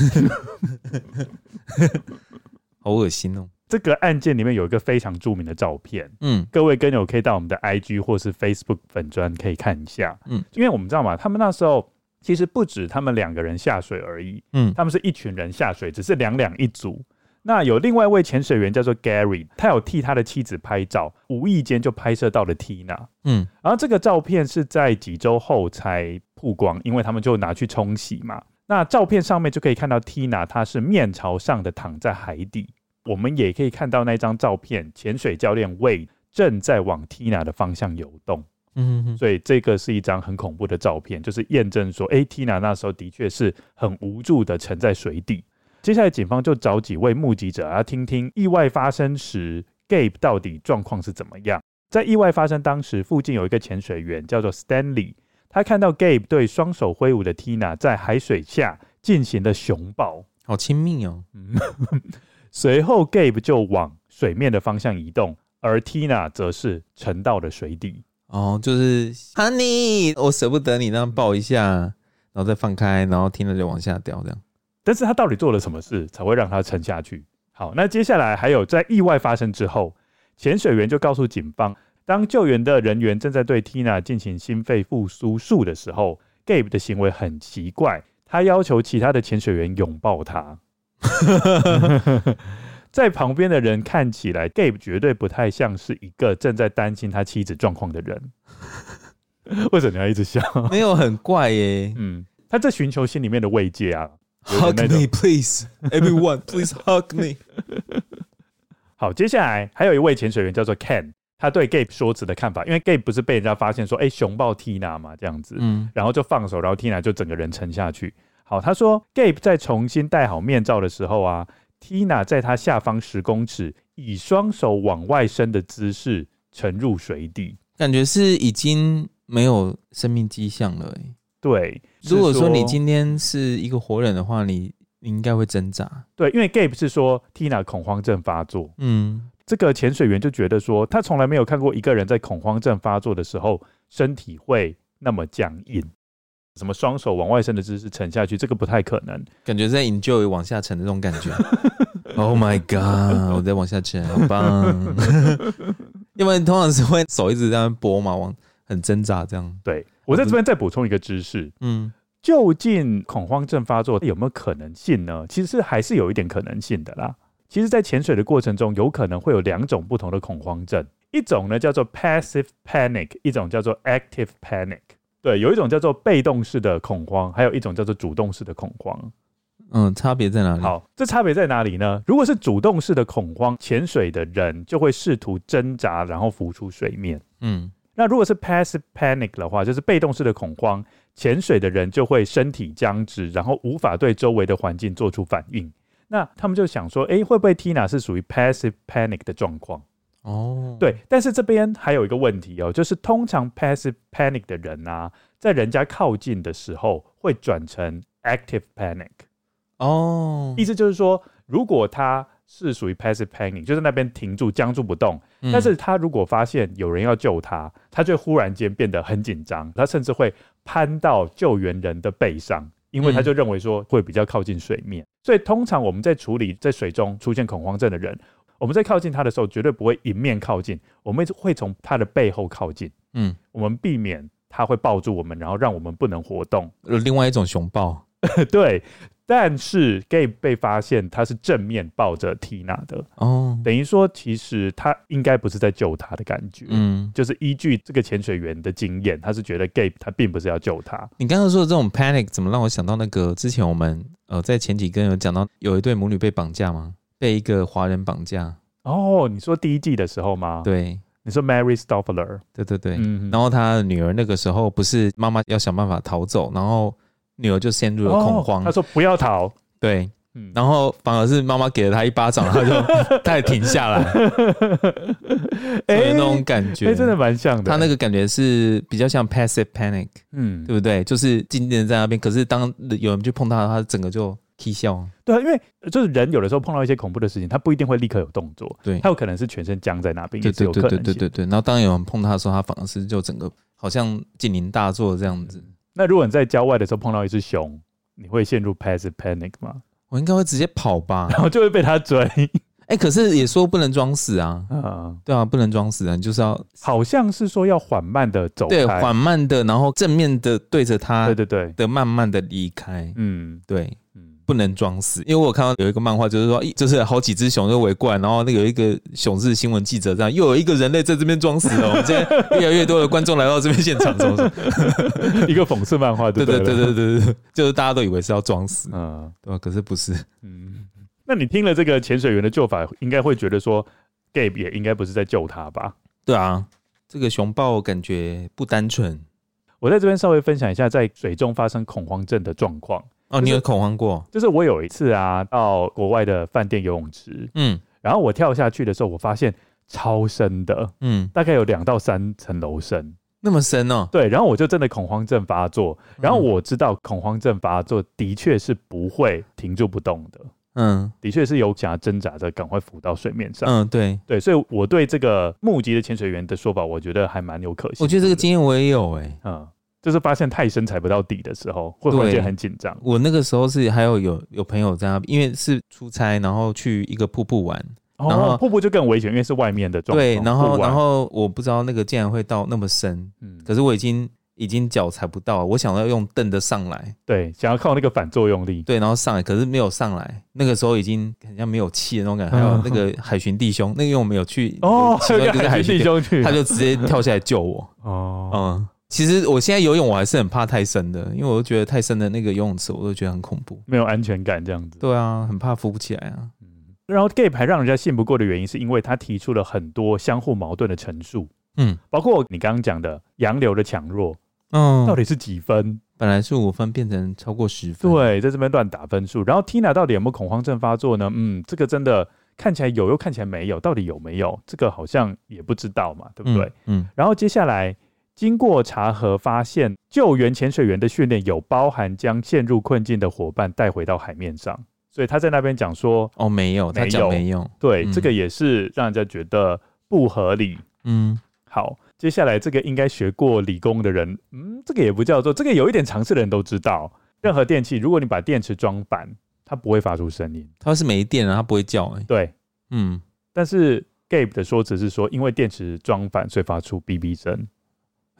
好恶心哦。这个案件里面有一个非常著名的照片，嗯，各位跟友可以到我们的 IG 或是 Facebook 粉专可以看一下，嗯，因为我们知道嘛，他们那时候。其实不止他们两个人下水而已，嗯，他们是一群人下水，只是两两一组。那有另外一位潜水员叫做 Gary，他有替他的妻子拍照，无意间就拍摄到了 Tina，嗯，然后这个照片是在几周后才曝光，因为他们就拿去冲洗嘛。那照片上面就可以看到 Tina，她是面朝上的躺在海底。我们也可以看到那张照片，潜水教练 Wade 正在往 Tina 的方向游动。嗯哼，所以这个是一张很恐怖的照片，就是验证说，哎，Tina 那时候的确是很无助的沉在水底。接下来，警方就找几位目击者，要听听意外发生时 Gabe 到底状况是怎么样。在意外发生当时，附近有一个潜水员叫做 Stanley，他看到 Gabe 对双手挥舞的 Tina 在海水下进行了熊抱，好亲密哦。嗯，随后 Gabe 就往水面的方向移动，而 Tina 则是沉到了水底。哦，就是 Honey，我舍不得你那样抱一下，然后再放开，然后听着就往下掉这样。但是他到底做了什么事才会让他沉下去？好，那接下来还有在意外发生之后，潜水员就告诉警方，当救援的人员正在对 Tina 进行心肺复苏术的时候，Gabe 的行为很奇怪，他要求其他的潜水员拥抱他。在旁边的人看起来，Gabe 绝对不太像是一个正在担心他妻子状况的人。为什么你要一直笑？没有很怪耶。嗯，他在寻求心里面的慰藉啊。Hug me, please, everyone, please hug me。好，接下来还有一位潜水员叫做 Ken，他对 Gabe 说辞的看法，因为 Gabe 不是被人家发现说，哎，熊抱 Tina 嘛，这样子，嗯，然后就放手，然后 Tina 就整个人沉下去。好，他说 Gabe 在重新戴好面罩的时候啊。Tina 在他下方十公尺，以双手往外伸的姿势沉入水底，感觉是已经没有生命迹象了。对，如果说你今天是一个活人的话，你你应该会挣扎。对，因为 Gabe 是说 Tina 恐慌症发作。嗯，这个潜水员就觉得说，他从来没有看过一个人在恐慌症发作的时候身体会那么僵硬。什么双手往外伸的姿势沉下去，这个不太可能。感觉在 enjoy 往下沉的那种感觉。Oh my god！我在往下沉，好棒。因为通常是会手一直在那拨嘛，往很挣扎这样。对，我在这边再补充一个知识。嗯，究竟恐慌症发作有没有可能性呢？其实是还是有一点可能性的啦。其实，在潜水的过程中，有可能会有两种不同的恐慌症，一种呢叫做 passive panic，一种叫做 active panic。对，有一种叫做被动式的恐慌，还有一种叫做主动式的恐慌。嗯，差别在哪里？好，这差别在哪里呢？如果是主动式的恐慌，潜水的人就会试图挣扎，然后浮出水面。嗯，那如果是 passive panic 的话，就是被动式的恐慌，潜水的人就会身体僵直，然后无法对周围的环境做出反应。那他们就想说，哎，会不会 Tina 是属于 passive panic 的状况？哦，对，但是这边还有一个问题哦，就是通常 passive panic 的人啊，在人家靠近的时候会转成 active panic。哦，意思就是说，如果他是属于 passive panic，就是那边停住、僵住不动，嗯，但是他如果发现有人要救他，他就忽然间变得很紧张，他甚至会攀到救援人的背上，因为他就认为说会比较靠近水面。嗯，所以通常我们在处理在水中出现恐慌症的人。我们在靠近他的时候，绝对不会迎面靠近，我们会从他的背后靠近。嗯，我们避免他会抱住我们，然后让我们不能活动。另外一种熊抱，对。但是 Gabe 被发现他是正面抱着 Tina 的哦，等于说其实他应该不是在救他的感觉。嗯，就是依据这个潜水员的经验，他是觉得 Gabe 他并不是要救他。你刚刚说的这种 panic 怎么让我想到那个之前我们呃在前几更有讲到有一对母女被绑架吗？被一个华人绑架。哦，你说第一季的时候吗？对，你说 Mary Stoffler，对对对，嗯，然后她的女儿那个时候不是妈妈要想办法逃走，然后女儿就陷入了恐慌，她、哦、说不要逃，对，嗯，然后反而是妈妈给了她一巴掌，她就 她也停下来，哎、欸，那种感觉，哎、欸，真的蛮像的，她那个感觉是比较像 passive panic，嗯，对不对？就是静静的在那边，可是当有人去碰她，她整个就。啼笑，对啊，因为就是人有的时候碰到一些恐怖的事情，他不一定会立刻有动作，对，他有可能是全身僵在那边，也是有可能。对对对对对。然后当有人碰他的时候，他反而是就整个好像警铃大作这样子。那如果你在郊外的时候碰到一只熊，你会陷入 passive panic 吗？我应该会直接跑吧，然后就会被它追。哎、欸，可是也说不能装死啊，啊，对啊，不能装死啊，你就是要，好像是说要缓慢的走，对，缓慢的，然后正面的对着它，对对对，的慢慢的离开，嗯，对。不能装死，因为我有看到有一个漫画，就是说，就是好几只熊就围过来，然后那个有一个熊是新闻记者，这样又有一个人类在这边装死了。我们现在越来越多的观众来到这边现场，是 一个讽刺漫画，对对对对对对，就是大家都以为是要装死，嗯，对吧？可是不是，嗯。那你听了这个潜水员的救法，应该会觉得说，Gabe 也应该不是在救他吧？对啊，这个熊抱感觉不单纯。我在这边稍微分享一下，在水中发生恐慌症的状况。哦，你有恐慌过？就是我有一次啊，到国外的饭店游泳池，嗯，然后我跳下去的时候，我发现超深的，嗯，大概有两到三层楼深，那么深哦。对，然后我就真的恐慌症发作，然后我知道恐慌症发作的确是不会停住不动的，嗯，的确是有想要挣扎着赶快浮到水面上，嗯，对对，所以我对这个目击的潜水员的说法，我觉得还蛮有可信。我觉得这个经验我也有哎、欸，嗯。就是发现太深踩不到底的时候，会会觉得很紧张。我那个时候是还有有有朋友在那边，因为是出差，然后去一个瀑布玩，然后、哦、瀑布就更危险，因为是外面的状况。对，然后然后我不知道那个竟然会到那么深，嗯，可是我已经已经脚踩不到，我想要用蹬的上来，对，想要靠那个反作用力，对，然后上来，可是没有上来，那个时候已经好像没有气的那种感觉。还有那个 海巡弟兄，那个因为我们有去哦，有个海巡弟兄去，他就直接跳下来救我，哦，嗯。其实我现在游泳我还是很怕太深的，因为我都觉得太深的那个游泳池我都觉得很恐怖，没有安全感这样子。对啊，很怕浮不起来啊。嗯，然后 Gabe 还让人家信不过的原因，是因为他提出了很多相互矛盾的陈述。嗯，包括你刚刚讲的洋流的强弱，嗯，到底是几分？本来是五分，变成超过十分。对，在这边乱打分数。然后 Tina 到底有没有恐慌症发作呢？嗯，这个真的看起来有，又看起来没有，到底有没有？这个好像也不知道嘛，对不对？嗯。嗯，然后接下来。经过查核，发现救援潜水员的训练有包含将陷入困境的伙伴带回到海面上，所以他在那边讲说：“哦，没有，他讲没有。”对，嗯、这个也是让人家觉得不合理。嗯，好，接下来这个应该学过理工的人，嗯，这个也不叫做这个有一点常识的人都知道，任何电器，如果你把电池装反，它不会发出声音，它是没电啊，它不会叫、欸。对，嗯，但是 Gabe 的说辞是说，因为电池装反，所以发出哔哔声。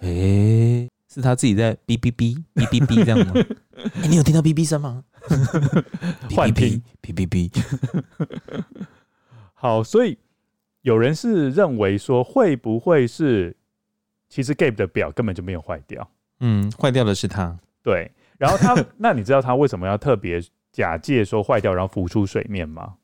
诶、欸，是他自己在哔哔哔哔哔哔这样吗？哎、欸，你有听到哔哔声吗？幻听哔哔哔。好，所以有人是认为说，会不会是其实 Gabe 的表根本就没有坏掉？嗯，坏掉的是他。对，然后他，那你知道他为什么要特别假借说坏掉，然后浮出水面吗？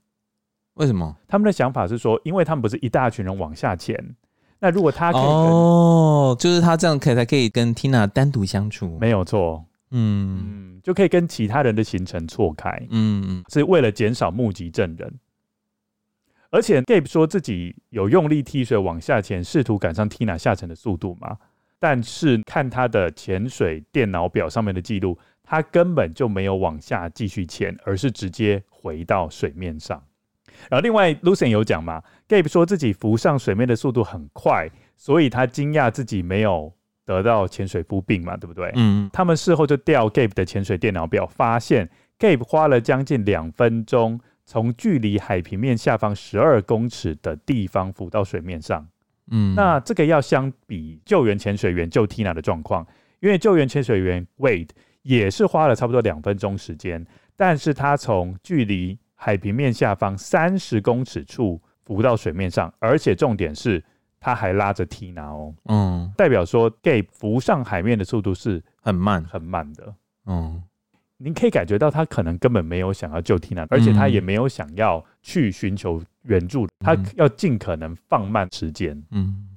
为什么？他们的想法是说，因为他们不是一大群人往下潜。那如果他可以哦，就是他这样可以才可以跟 Tina 单独相处，没有错，嗯嗯，就可以跟其他人的行程错开，嗯嗯，是为了减少目击证人。而且 Gabe 说自己有用力踢水往下潜，试图赶上 Tina 下沉的速度嘛，但是看他的潜水电脑表上面的记录，他根本就没有往下继续潜，而是直接回到水面上。然后另外 Lucian 有讲嘛，Gabe 说自己浮上水面的速度很快，所以他惊讶自己没有得到潜水夫病嘛，对不对？嗯。他们事后就调 Gabe 的潜水电脑表，发现 Gabe 花了将近两分钟从距离海平面下方十二公尺的地方浮到水面上。嗯，那这个要相比救援潜水员救 Tina 的状况，因为救援潜水员 Wade 也是花了差不多两分钟时间，但是他从距离海平面下方三十公尺处浮到水面上，而且重点是他还拉着 Tina 哦，嗯，代表说 Gabe 浮上海面的速度是很慢。很慢的，嗯，您可以感觉到他可能根本没有想要救 Tina，而且他也没有想要去寻求援助，嗯、他要尽可能放慢时间，嗯，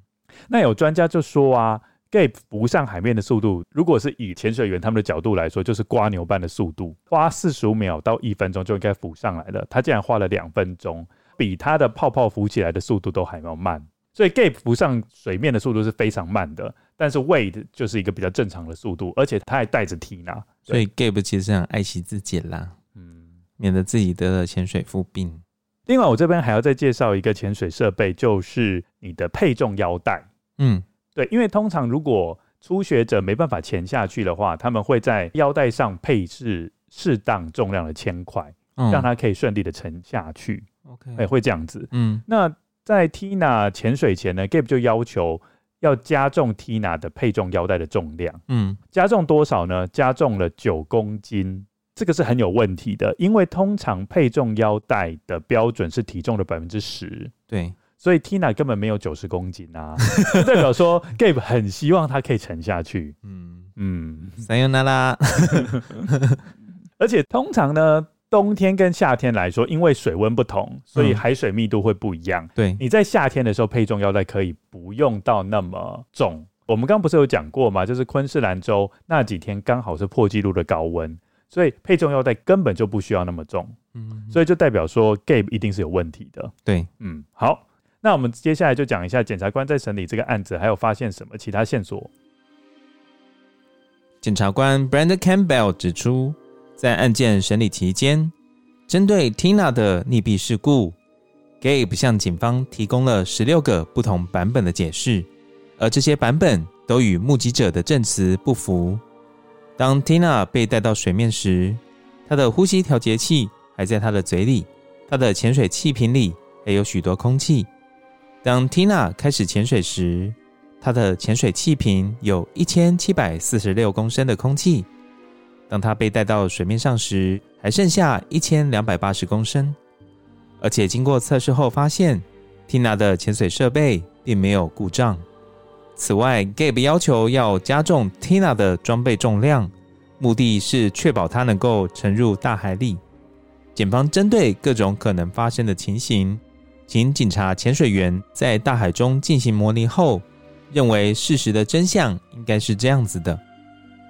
那有专家就说啊。Gabe 浮上海面的速度，如果是以潜水员他们的角度来说，就是刮牛般的速度，花四十五秒到一分钟就应该浮上来了。他竟然花了两分钟，比他的泡泡浮起来的速度都还要慢。所以 Gabe 浮上水面的速度是非常慢的，但是 Wade 就是一个比较正常的速度，而且他还带着 Tina。所以 Gabe 其实很爱惜自己啦，嗯，免得自己得了潜水夫病。另外，我这边还要再介绍一个潜水设备，就是你的配重腰带，嗯。对，因为通常如果初学者没办法潜下去的话，他们会在腰带上配置适当重量的铅块，嗯、让他可以顺利的沉下去。OK，哎，会这样子。嗯，那在 Tina 潜水前呢，Gabe 就要求要加重 Tina 的配重腰带的重量。嗯，加重多少呢？加重了九公斤，这个是很有问题的，因为通常配重腰带的标准是体重的百分之十。对。所以 Tina 根本没有九十公斤啊，代表说 Gabe 很希望他可以沉下去。嗯嗯，三优娜拉。而且通常呢，冬天跟夏天来说，因为水温不同，所以海水密度会不一样。对，你在夏天的时候配重腰带可以不用到那么重。我们刚刚不是有讲过吗？就是昆士兰州那几天刚好是破纪录的高温，所以配重腰带根本就不需要那么重。嗯，所以就代表说 Gabe 一定是有问题的。对，嗯，好。那我们接下来就讲一下检察官在审理这个案子，还有发现什么其他线索。检察官 Brandon Campbell 指出，在案件审理期间，针对 Tina 的溺毙事故，Gabe 向警方提供了十六个不同版本的解释，而这些版本都与目击者的证词不符。当 Tina 被带到水面时，她的呼吸调节器还在她的嘴里，她的潜水气瓶里还有许多空气。当 Tina 开始潜水时，她的潜水气瓶有一千七百四十六公升的空气。当她被带到水面上时，还剩下一千两百八十公升。而且经过测试后发现，Tina 的潜水设备并没有故障。此外，Gabe 要求要加重 Tina 的装备重量，目的是确保她能够沉入大海里。检方针对各种可能发生的情形。请警察潜水员在大海中进行模拟后，认为事实的真相应该是这样子的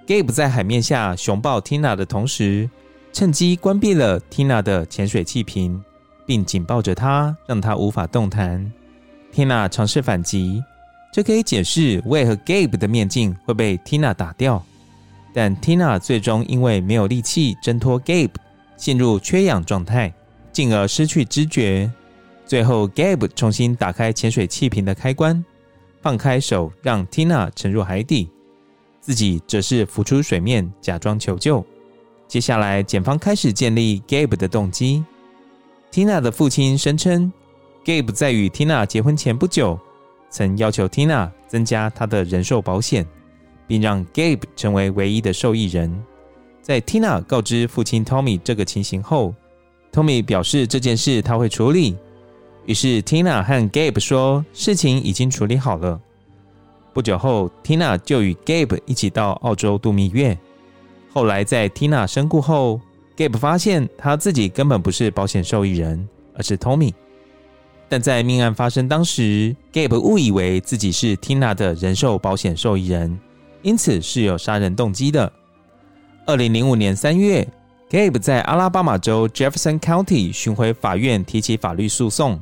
：Gabe 在海面下熊抱 Tina 的同时，趁机关闭了 Tina 的潜水气瓶，并紧抱着她，让她无法动弹。Tina 尝试反击，这可以解释为何 Gabe 的面镜会被 Tina 打掉。但 Tina 最终因为没有力气挣脱 Gabe，陷入缺氧状态，进而失去知觉。最后，Gabe 重新打开潜水气瓶的开关，放开手，让 Tina 沉入海底，自己则是浮出水面，假装求救。接下来，检方开始建立 Gabe 的动机。Tina 的父亲声称，Gabe 在与 Tina 结婚前不久，曾要求 Tina 增加他的人寿保险，并让 Gabe 成为唯一的受益人。在 Tina 告知父亲 Tommy 这个情形后，Tommy 表示这件事他会处理。于是，Tina 和 Gabe 说事情已经处理好了。不久后，Tina 就与 Gabe 一起到澳洲度蜜月。后来，在 Tina 身故后，Gabe 发现他自己根本不是保险受益人，而是 Tommy。但在命案发生当时，Gabe 误以为自己是 Tina 的人寿保险受益人，因此是有杀人动机的。二零零五年三月，Gabe 在阿拉巴马州 Jefferson County 巡回法院提起法律诉讼。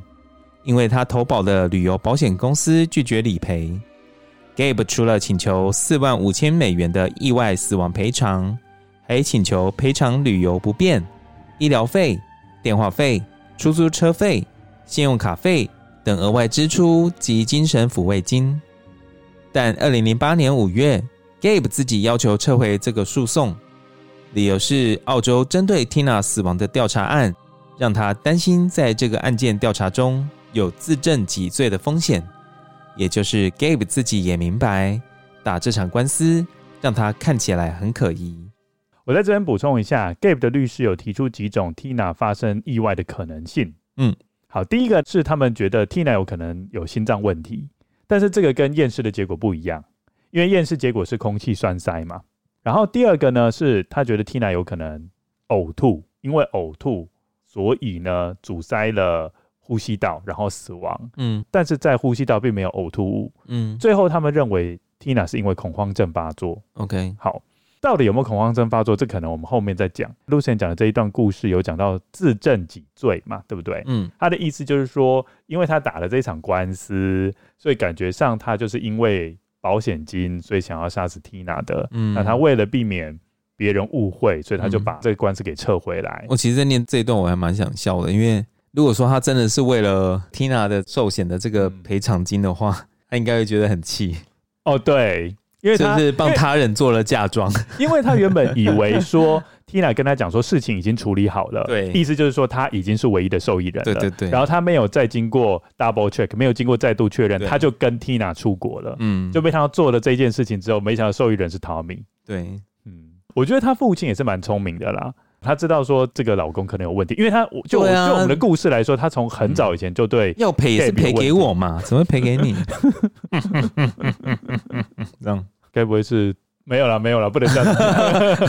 因为他投保的旅游保险公司拒绝理赔，Gabe 除了请求四万五千美元的意外死亡赔偿，还请求赔偿旅游不便、医疗费、电话费、出租车费、信用卡费等额外支出及精神抚慰金。但二零零八年五月，Gabe 自己要求撤回这个诉讼，理由是澳洲针对 Tina 死亡的调查案。让他担心在这个案件调查中有自证己罪的风险。也就是 Gabe 自己也明白，打这场官司让他看起来很可疑。我在这边补充一下，Gabe 的律师有提出几种 Tina 发生意外的可能性。嗯，好，第一个是他们觉得 Tina 有可能有心脏问题，但是这个跟验尸的结果不一样，因为验尸结果是空气栓塞嘛。然后第二个呢，是他觉得 Tina 有可能呕吐，因为呕吐，所以呢阻塞了呼吸道，然后死亡。嗯，但是在呼吸道并没有呕吐物。嗯，最后他们认为 Tina 是因为恐慌症发作。OK，好。到底有没有恐慌症发作？这可能我们后面再讲。Lucien 讲的这一段故事有讲到自证己罪嘛，对不对？嗯，他的意思就是说，因为他打了这一场官司，所以感觉上他就是因为保险金，所以想要杀死 Tina 的。嗯，那他为了避免别人误会，所以他就把这个官司给撤回来。嗯，我其实，在念这一段我还蛮想笑的，因为如果说他真的是为了 Tina 的寿险的这个赔偿金的话，他应该会觉得很气。哦，对。因为他是帮他人做了嫁妆，因为他原本以为说 Tina 跟他讲说事情已经处理好了，对，意思就是说他已经是唯一的受益人了，对对对。然后他没有再经过 double check，没有经过再度确认，他就跟 Tina 出国了，嗯，就被他做了这件事情之后，没想到受益人是 Tommy，对，嗯，我觉得他父亲也是蛮聪明的啦。他知道说这个老公可能有问题，因为他就、啊、就我们的故事来说，他从很早以前就对要赔也是赔给我嘛，怎么会赔给你？这样。该不会是没有了？没有了，不能这样子。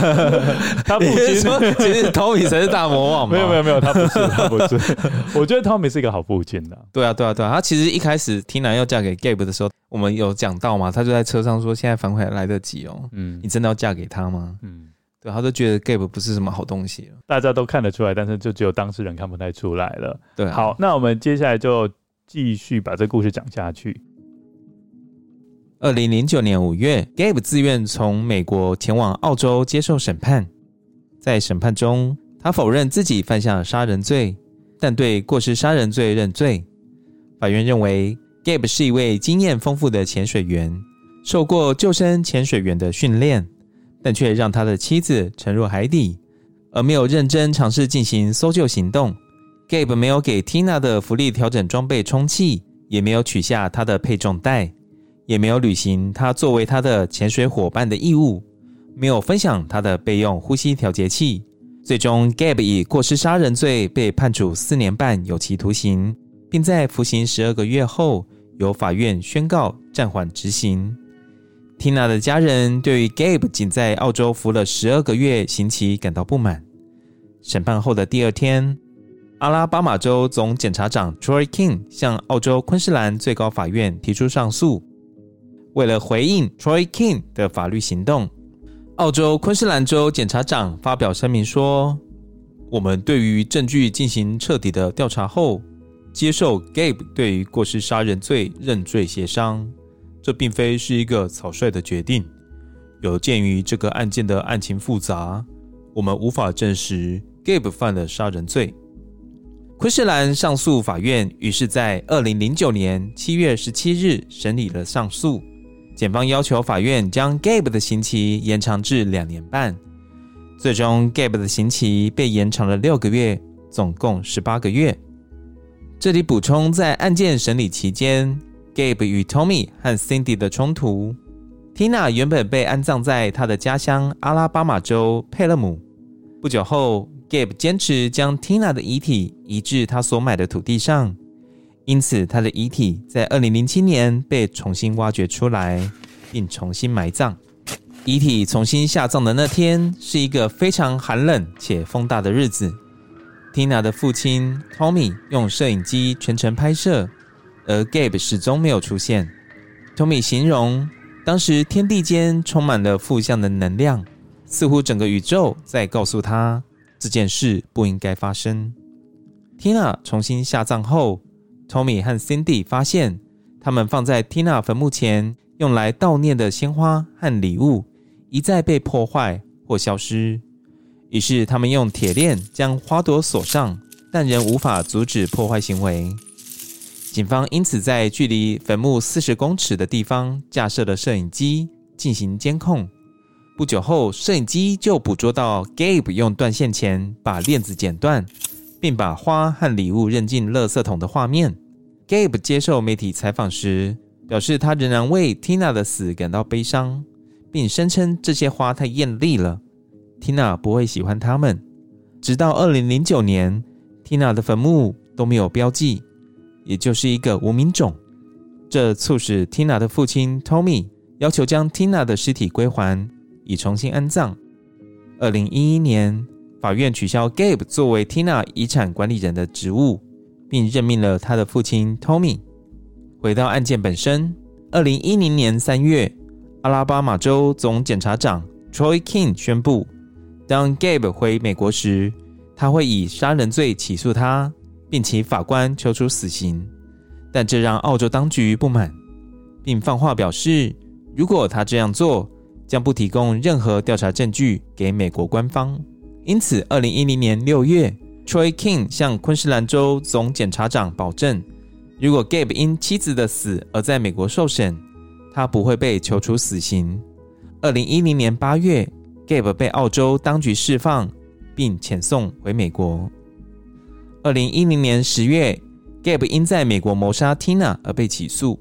他不亲说，其实 Tommy 才是大魔王吗？没有没有没有，他不是，他不是。我觉得 Tommy 是一个好父亲的。对啊对啊对啊，他其实一开始 Tina 要嫁给 Gabe 的时候，我们有讲到嘛，他就在车上说：“现在反悔还来得及哦。”嗯，你真的要嫁给他吗？嗯，对，他都觉得 Gabe 不是什么好东西，大家都看得出来，但是就只有当事人看不太出来了。对、啊，好，那我们接下来就继续把这故事讲下去。二零零九年五月，Gabe 自愿从美国前往澳洲接受审判。在审判中，他否认自己犯下杀人罪，但对过失杀人罪认罪。法院认为，Gabe 是一位经验丰富的潜水员，受过救生潜水员的训练，但却让他的妻子沉入海底，而没有认真尝试进行搜救行动。Gabe 没有给 Tina 的浮力调整装备充气，也没有取下她的配重带。也没有履行他作为他的潜水伙伴的义务，没有分享他的备用呼吸调节器。最终，Gabe 以过失杀人罪被判处四年半有期徒刑，并在服刑十二个月后，由法院宣告暂缓执行。Tina 的家人对于 Gabe 仅在澳洲服了十二个月刑期感到不满。审判后的第二天，阿拉巴马州总检察长 Troy King 向澳洲昆士兰最高法院提出上诉。为了回应 Troy King 的法律行动，澳洲昆士兰州检察长发表声明说：“我们对于证据进行彻底的调查后，接受 Gabe 对于过失杀人罪认罪协商。这并非是一个草率的决定。有鉴于这个案件的案情复杂，我们无法证实 Gabe 犯了杀人罪。”昆士兰上诉法院于是在二零零九年七月十七日审理了上诉。检方要求法院将 Gabe 的刑期延长至两年半，最终 Gabe 的刑期被延长了六个月，总共十八个月。这里补充，在案件审理期间，Gabe 与 Tommy 和 Cindy 的冲突。Tina 原本被安葬在他的家乡阿拉巴马州佩勒姆，不久后，Gabe 坚持将 Tina 的遗体移至他所买的土地上。因此，他的遗体在二零零七年被重新挖掘出来，并重新埋葬。遗体重新下葬的那天是一个非常寒冷且风大的日子。Tina 的父亲 Tommy 用摄影机全程拍摄，而 Gabe 始终没有出现。Tommy 形容，当时天地间充满了负向的能量，似乎整个宇宙在告诉他这件事不应该发生。Tina 重新下葬后。Tommy 和 Cindy 发现，他们放在 Tina 坟墓前用来悼念的鲜花和礼物一再被破坏或消失。于是，他们用铁链将花朵锁上，但仍无法阻止破坏行为。警方因此在距离坟墓四十公尺的地方架设了摄影机进行监控。不久后，摄影机就捕捉到 Gabe 用断线钳把链子剪断。并把花和礼物扔进垃圾桶的画面。Gabe 接受媒体采访时表示，他仍然为 Tina 的死感到悲伤，并声称这些花太艳丽了，Tina 不会喜欢它们。直到二零零九年，Tina 的坟墓都没有标记，也就是一个无名种。这促使 Tina 的父亲 Tommy 要求将 Tina 的尸体归还，以重新安葬。二零一一年，法院取消 Gabe 作为 Tina 遗产管理人的职务，并任命了他的父亲 Tommy。回到案件本身，二零一零年三月，阿拉巴马州总检察长 Troy King 宣布，当 Gabe 回美国时，他会以杀人罪起诉他，并请法官求处死刑。但这让澳洲当局不满，并放话表示，如果他这样做，将不提供任何调查证据给美国官方。因此，二零一零年六月，Troy King 向昆士兰州总检察长保证，如果 Gabe 因妻子的死而在美国受审，他不会被求处死刑。二零一零年八月，Gabe 被澳洲当局释放，并遣送回美国。二零一零年十月。Gabe 因在美国谋杀 Tina 而被起诉。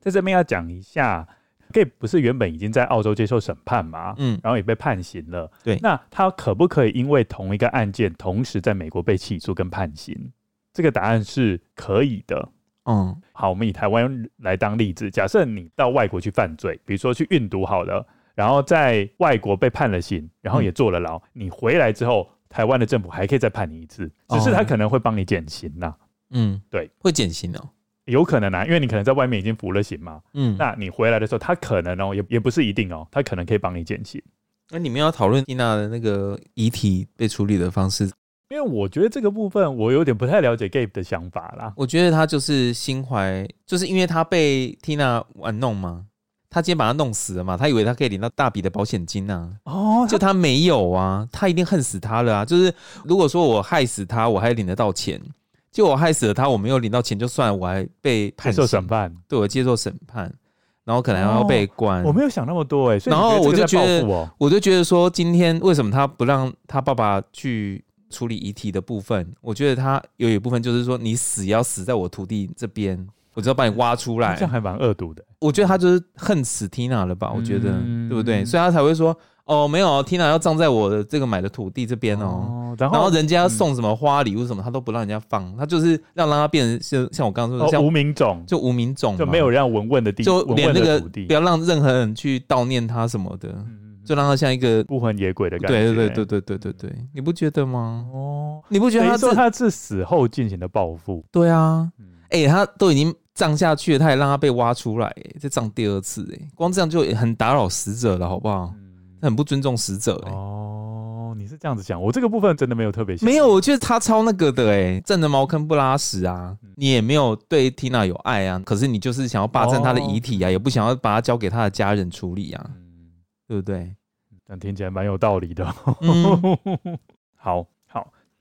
在这边要讲一下，Gabe 不是原本已经在澳洲接受审判吗？嗯，然后也被判刑了。对，那他可不可以因为同一个案件，同时在美国被起诉跟判刑？这个答案是可以的。嗯，好，我们以台湾来当例子，假设你到外国去犯罪，比如说去运毒好了，然后在外国被判了刑，然后也坐了牢，嗯、你回来之后。台湾的政府还可以再判你一次，只是他可能会帮你减刑呐。嗯，对，会减刑哦，有可能啊，因为你可能在外面已经服了刑嘛。嗯，那你回来的时候，他可能哦，也也不是一定哦，他可能可以帮你减刑。那你们要讨论 Tina 的那个遗体被处理的方式，因为我觉得这个部分我有点不太了解 Gabe 的想法啦。我觉得他就是心怀，就是因为他被 Tina 玩弄嘛。他今天把他弄死了嘛？他以为他可以领到大笔的保险金啊？哦，就他没有啊，他一定恨死他了啊！就是如果说我害死他，我还领得到钱；就我害死了他，我没有领到钱就算了，我还被判接受审判，对，我接受审判，然后可能还要被关。哦。我没有想那么多哎，然后我就觉得，我就觉得说，今天为什么他不让他爸爸去处理遗体的部分？我觉得他有一部分就是说，你死要死在我徒弟这边。我只要把你挖出来，这样还蛮恶毒的。我觉得他就是恨死 Tina 了吧？我觉得，嗯、对不对？所以他才会说：“哦，没有，Tina 要葬在我的这个买的土地这边哦。哦”然后，然后人家要送什么花礼物什么，他都不让人家放。他就是要让他变成像像我刚刚说的，像、哦、无名种，就无名种，就没有让文问的地，就连那个不要让任何人去悼念他什么的，嗯、就让他像一个孤魂野鬼的感觉。对对对对对对对，你不觉得吗？哦，你不觉得他说他是死后进行的报复？对啊，哎、欸，他都已经。葬下去了，他也让他被挖出来，再葬第二次，哎，光这样就很打扰死者了，好不好？嗯、很不尊重死者，哦，你是这样子想，我这个部分真的没有特别，没有，我觉得他超那个的，哎，占着茅坑不拉屎啊！你也没有对 Tina 有爱啊，可是你就是想要霸占他的遗体啊，也不想要把他交给他的家人处理啊，嗯、对不对？但听起来蛮有道理的。嗯、好。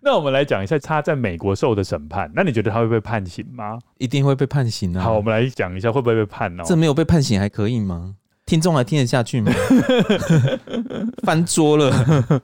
那我们来讲一下他在美国受的审判。那你觉得他会被判刑吗？一定会被判刑啊！好，我们来讲一下会不会被判哦。这没有被判刑还可以吗？听众还听得下去吗？翻桌了。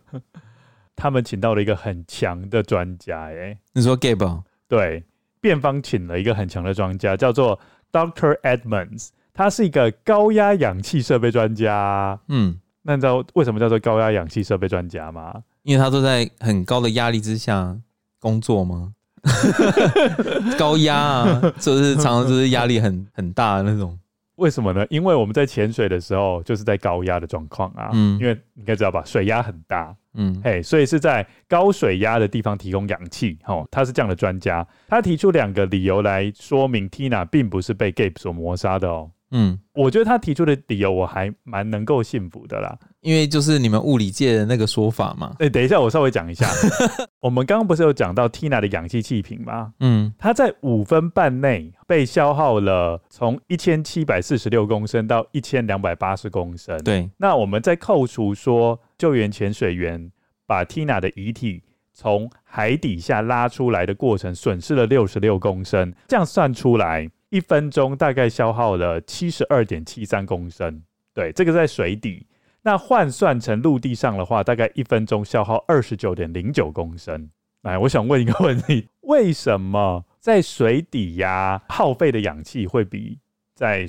他们请到了一个很强的专家，哎，你说 Gabe？对，辩方请了一个很强的专家，叫做 Doctor Edmonds，他是一个高压氧气设备专家。嗯，那你知道为什么叫做高压氧气设备专家吗？因为他都在很高的压力之下工作吗？高压啊，就是常常就是压力很很大的那种。为什么呢？因为我们在潜水的时候就是在高压的状况啊。嗯，因为你应该知道吧，水压很大。嗯，嘿，所以是在高水压的地方提供氧气。哦，他是这样的专家，他提出两个理由来说明 Tina 并不是被 Gabe 所磨杀的哦。嗯，我觉得他提出的理由我还蛮能够信服的啦，因为就是你们物理界的那个说法嘛。哎，等一下，我稍微讲一下。我们刚刚不是有讲到 Tina 的氧气气瓶吗？嗯，它在五分半内被消耗了从一千七百四十六公升到一千两百八十公升。对，那我们再扣除说救援潜水员把 Tina 的遗体从海底下拉出来的过程损失了六十六公升，这样算出来。一分钟大概消耗了七十二点七三公升，对，这个在水底。那换算成陆地上的话，大概一分钟消耗二十九点零九公升。来，我想问一个问题：为什么在水底呀耗费的氧气会比在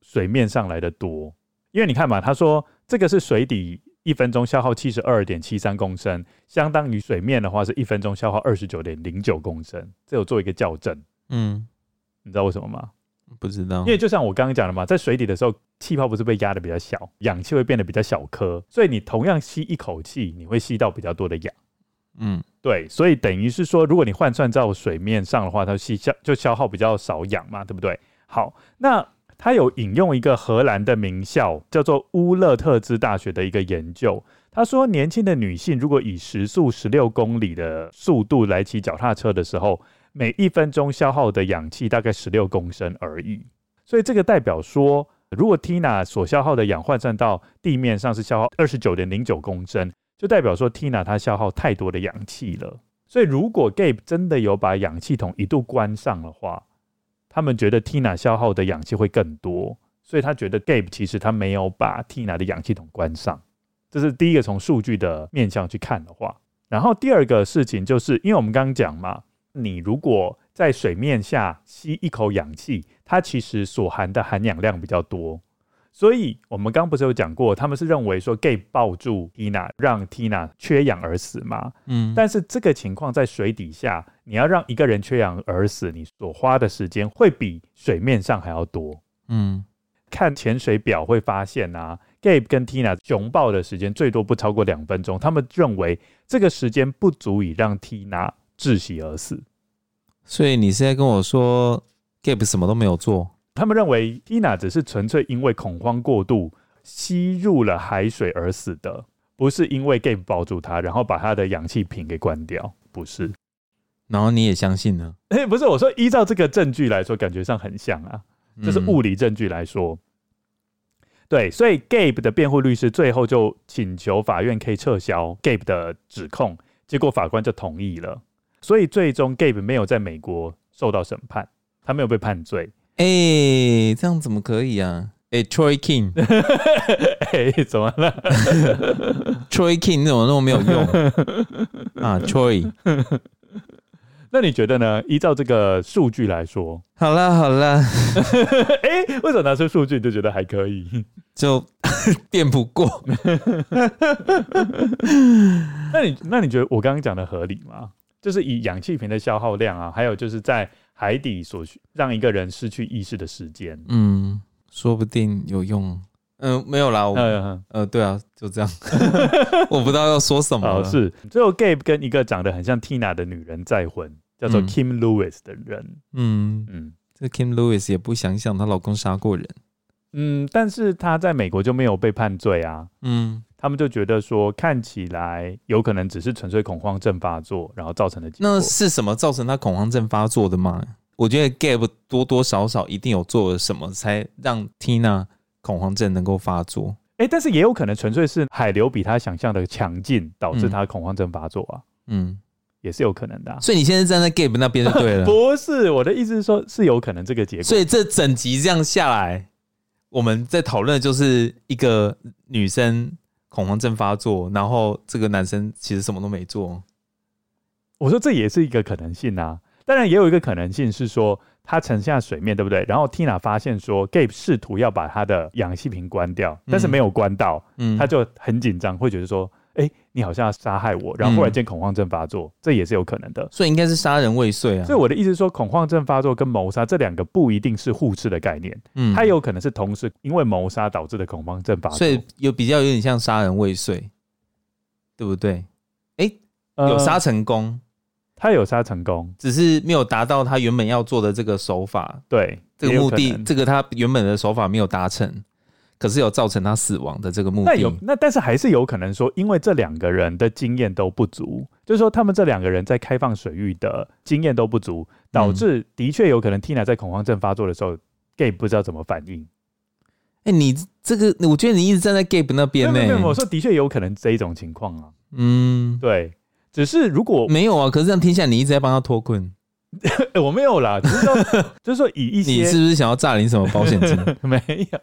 水面上来的多？因为你看嘛，他说这个是水底一分钟消耗七十二点七三公升，相当于水面的话是一分钟消耗二十九点零九公升。这有做一个校正。嗯，你知道为什么吗？不知道。因为就像我刚刚讲的嘛，在水底的时候，气泡不是被压的比较小，氧气会变得比较小颗，所以你同样吸一口气，你会吸到比较多的氧。嗯，对，所以等于是说，如果你换算到水面上的话，它吸消就消耗比较少氧嘛，对不对？好，那他有引用一个荷兰的名校叫做乌勒特兹大学的一个研究，他说，年轻的女性如果以时速十六公里的速度来骑脚踏车的时候，每一分钟消耗的氧气大概十六公升而已。所以这个代表说，如果 Tina 所消耗的氧换算到地面上是消耗二十九点零九公升。就代表说，Tina 她消耗太多的氧气了。所以，如果 Gabe 真的有把氧气筒一度关上的话，他们觉得 Tina 消耗的氧气会更多。所以他觉得 Gabe 其实他没有把 Tina 的氧气筒关上。这是第一个从数据的面向去看的话。然后第二个事情就是，因为我们刚刚讲嘛，你如果在水面下吸一口氧气，它其实所含的含氧量比较多。所以，我们刚刚不是有讲过，他们是认为说 Gabe 抱住 Tina，让 Tina 缺氧而死吗？嗯，但是这个情况在水底下，你要让一个人缺氧而死，你所花的时间会比水面上还要多。嗯，看潜水表会发现啊，Gabe 跟 Tina 熊抱的时间最多不超过两分钟，他们认为这个时间不足以让 Tina 窒息而死。所以你现在跟我说 Gabe 什么都没有做？他们认为 Tina 只是纯粹因为恐慌过度吸入了海水而死的，不是因为 Gabe 抱住他，然后把他的氧气瓶给关掉，不是。然后你也相信呢？哎，不是，我说依照这个证据来说，感觉上很像啊，这是物理证据来说。嗯、对，所以 Gabe 的辩护律师最后就请求法院可以撤销 Gabe 的指控，结果法官就同意了，所以最终 Gabe 没有在美国受到审判，他没有被判罪。哎、欸，这样怎么可以啊？哎、欸、，Troy King，哎、欸，怎么了？Troy King 怎么那么没有用 啊？Troy，那你觉得呢？依照这个数据来说，好啦好啦，哎、欸，为什么拿出数据就觉得还可以？就辩不过？那你那你觉得我刚刚讲的合理吗？就是以氧气瓶的消耗量啊，还有就是在。海底所需让一个人失去意识的时间，嗯，说不定有用。嗯、呃，没有啦，我呃，呃，对啊，就这样。我不知道要说什么。哦，是最后，Gabe 跟一个长得很像 Tina 的女人再婚，叫做 Kim Lewis 的人。嗯嗯，这 Kim Lewis 也不想想她老公杀过人。嗯，但是她在美国就没有被判罪啊。嗯。他们就觉得说，看起来有可能只是纯粹恐慌症发作，然后造成的。那是什么造成他恐慌症发作的吗？我觉得 Gabe 多多少少一定有做了什么，才让 Tina 恐慌症能够发作。哎、欸，但是也有可能纯粹是海流比他想象的强劲，导致他恐慌症发作啊。嗯，也是有可能的、啊。所以你现在站在 Gabe 那边就对了。不是，我的意思是说，是有可能这个结果。所以这整集这样下来，我们在讨论的就是一个女生。恐慌症发作，然后这个男生其实什么都没做。我说这也是一个可能性啊，当然也有一个可能性是说他沉下水面对不对？然后 Tina 发现说 Gabe 试图要把他的氧气瓶关掉，但是没有关到，嗯，他就很紧张，会觉得说。你好像要杀害我，然后忽然间恐慌症发作，嗯、这也是有可能的。所以应该是杀人未遂啊。所以我的意思是说，恐慌症发作跟谋杀这两个不一定是互斥的概念，嗯，它有可能是同时因为谋杀导致的恐慌症发作。所以有比较有点像杀人未遂，对不对？哎、欸，有杀成功，呃、他有杀成功，只是没有达到他原本要做的这个手法，对这个目的，这个他原本的手法没有达成。可是有造成他死亡的这个目的，那有那但是还是有可能说，因为这两个人的经验都不足，就是说他们这两个人在开放水域的经验都不足，导致的确有可能 Tina 在恐慌症发作的时候，Gabe 不知道怎么反应。哎，你这个我觉得你一直站在 Gabe 那边呢、欸。没有没有，我说的确有可能这一种情况啊。嗯，对，只是如果没有啊，可是这样听起来你一直在帮他脱困。我没有啦，就是说，就是说，以一些你是不是想要诈领什么保险金？没有，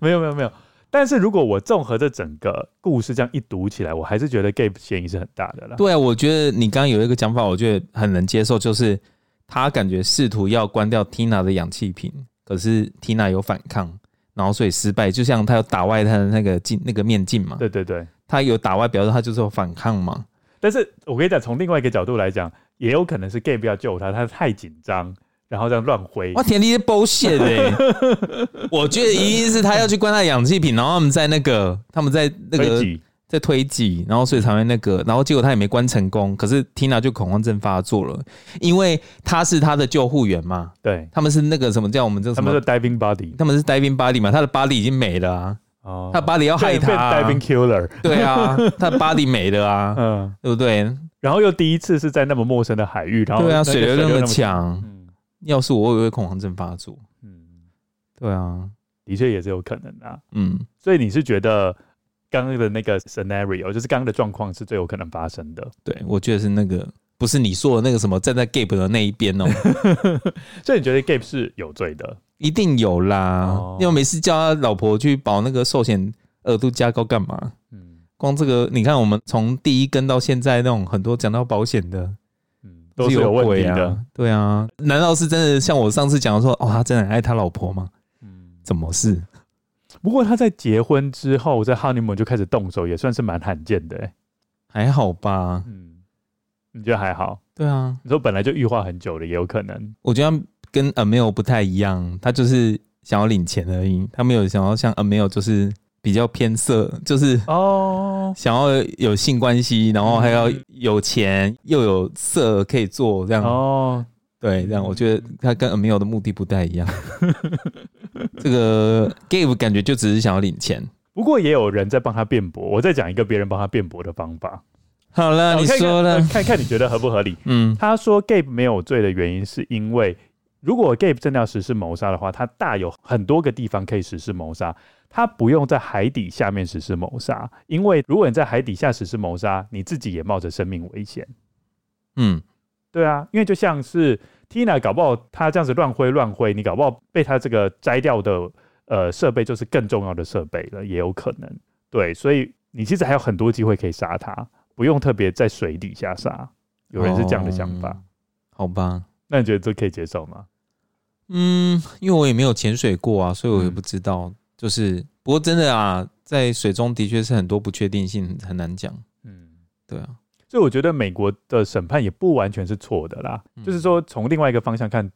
没有，没有，没有。但是如果我综合这整个故事这样一读起来，我还是觉得 Gabe 嫌疑是很大的啦。对啊，我觉得你刚刚有一个讲法，我觉得很能接受，就是他感觉试图要关掉 Tina 的氧气瓶，可是 Tina 有反抗，然后所以失败。就像他有打歪他的那个镜，那个面镜嘛。对对对，他有打歪，表示他就是有反抗嘛。但是我跟你讲，从另外一个角度来讲，也有可能是 Gabe 要救他，他太紧张。然后这样乱挥，哇！田里的 bullshit 哎，我觉得一定是他要去关他氧气瓶，然后他们在那个，他们在那个推在推挤，然后所以才会那个，然后结果他也没关成功，可是 Tina 就恐慌症发作了，因为他是他的救护员嘛，对，他们是那个什么叫我们这什么？他们是 diving body，他们是 diving body 嘛，他的 body 已经没了啊，哦，他的 body 要害他、啊、diving killer，对啊，他的 body 没了啊，嗯，对不对？然后又第一次是在那么陌生的海域，然后对啊，水流那么强。要是我，我也会恐慌症发作。嗯，对啊，的确也是有可能的。嗯，所以你是觉得刚刚的那个 scenario，就是刚刚的状况是最有可能发生的？对，我觉得是那个，不是你说的那个什么站在 Gabe 的那一边哦。所以你觉得 Gabe 是有罪的？一定有啦，哦、因为每次叫他老婆去保那个寿险额度加高干嘛？嗯，光这个你看，我们从第一根到现在那种很多讲到保险的。嗯都是有问题的，啊，对啊，难道是真的像我上次讲的说，哦，他真的很爱他老婆吗？嗯，怎么是？不过他在结婚之后，在 honeymoon 就开始动手，也算是蛮罕见的，还好吧？嗯，你觉得还好？对啊，你说本来就预化很久了，也有可能。我觉得跟 Amel 不太一样，他就是想要领钱而已，他没有想要像 Amel 就是。比较偏色，就是哦，想要有性关系，然后还要有钱又有色可以做这样哦。对，这样我觉得他跟 Amel 的目的不太一样。这个 Gabe 感觉就只是想要领钱，不过也有人在帮他辩驳。我再讲一个别人帮他辩驳的方法。好了，你说了，看看你觉得合不合理？嗯，他说 Gabe 没有罪的原因是因为，如果 Gabe 真的要实施谋杀的话，他大有很多个地方可以实施谋杀。他不用在海底下面实施谋杀，因为如果你在海底下实施谋杀，你自己也冒着生命危险。嗯，对啊，因为就像是 Tina 搞不好他这样子乱挥乱挥，你搞不好被他这个摘掉的呃设备就是更重要的设备了，也有可能。对，所以你其实还有很多机会可以杀他，不用特别在水底下杀。有人是这样的想法，哦、好吧？那你觉得这可以接受吗？嗯，因为我也没有潜水过啊，所以我也不知道。嗯就是，不过真的啊，在水中的确是很多不确定性，很难讲。嗯，对啊，所以我觉得美国的审判也不完全是错的啦。嗯、就是说，从另外一个方向看，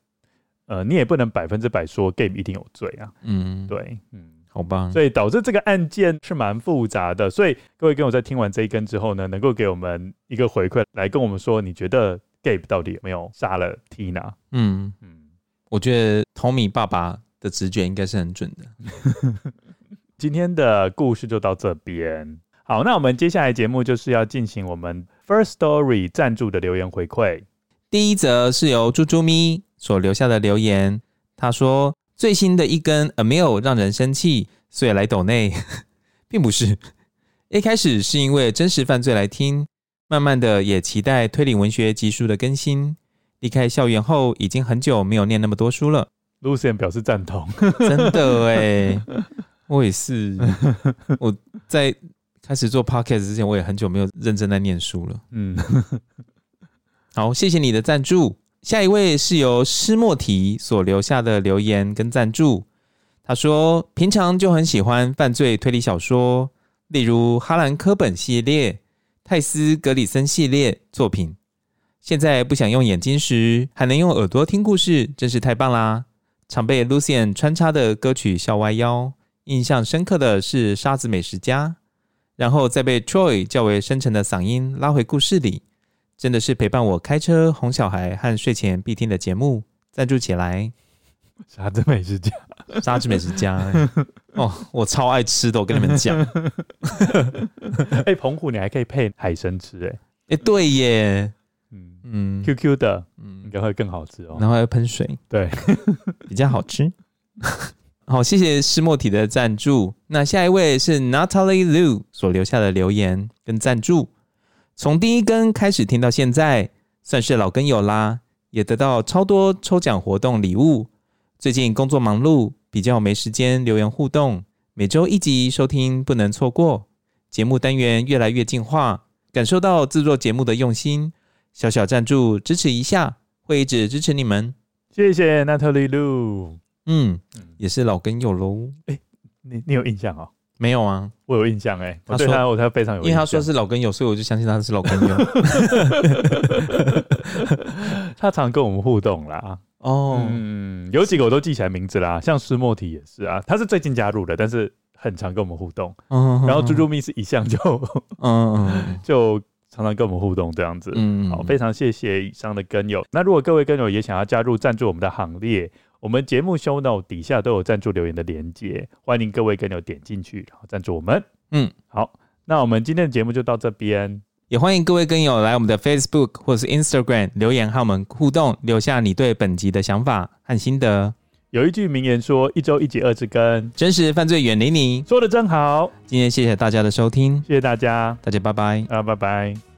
呃，你也不能百分之百说 Gabe 一定有罪啊。嗯，对，嗯，好吧。所以导致这个案件是蛮复杂的。所以各位跟我在听完这一根之后呢，能够给我们一个回馈，来跟我们说，你觉得 Gabe 到底有没有杀了 Tina？嗯嗯，我觉得 Tommy 爸爸。的直觉应该是很准的。今天的故事就到这边。好，那我们接下来节目就是要进行我们 First Story 赞助的留言回馈。第一则是由猪猪咪所留下的留言，他说：“最新的一根 Amel 让人生气，所以来抖内，并不是。一开始是因为真实犯罪来听，慢慢的也期待推理文学集数的更新。离开校园后，已经很久没有念那么多书了。” Lucian 表示赞同，真的哎，我也是。我在开始做 Podcast 之前，我也很久没有认真在念书了。嗯，好，谢谢你的赞助。下一位是由施莫提所留下的留言跟赞助。他说，平常就很喜欢犯罪推理小说，例如哈兰科本系列、泰斯格里森系列作品。现在不想用眼睛时，还能用耳朵听故事，真是太棒啦！常被 Lucien 穿插的歌曲《笑歪腰》，印象深刻的是《沙子美食家》，然后再被 Troy 较为深沉的嗓音拉回故事里，真的是陪伴我开车、哄小孩和睡前必听的节目。赞助起来，《沙子美食家》，《沙子美食家》哦，我超爱吃的，我跟你们讲。哎、欸，澎湖你还可以配海参吃、欸，哎，哎，对耶。嗯嗯，Q Q 的，嗯，应该会更好吃哦。然后还要喷水，对，比较好吃。好，谢谢施莫体的赞助。那下一位是 Natalie Liu 所留下的留言跟赞助。从第一根开始听到现在，算是老跟友啦，也得到超多抽奖活动礼物。最近工作忙碌，比较没时间留言互动，每周一集收听，不能错过。节目单元越来越进化，感受到制作节目的用心，小小赞助支持一下，会一直支持你们。谢谢 Natalie Lu，嗯，也是老跟友喽。哎，你你有印象哦？没有啊，我有印象哎，他说他我他非常有印象，因为他说是老跟友，所以我就相信他是老跟友。他常跟我们互动啦，哦，嗯，有几个我都记起来名字啦，像施莫提也是啊，他是最近加入的，但是很常跟我们互动。嗯，然后猪猪蜜是一向就，嗯，就常常跟我们互动这样子。嗯，好，非常谢谢以上的跟友。那如果各位跟友也想要加入赞助我们的行列。我们节目 show note 底下都有赞助留言的连接，欢迎各位跟友点进去，然后赞助我们。嗯，好，那我们今天的节目就到这边，也欢迎各位跟友来我们的 Facebook 或者是 Instagram 留言和我们互动，留下你对本集的想法和心得。有一句名言说：“一周一集恶之根，真实犯罪远离你。”说的真好。今天谢谢大家的收听，谢谢大家，大家拜拜啊，拜拜。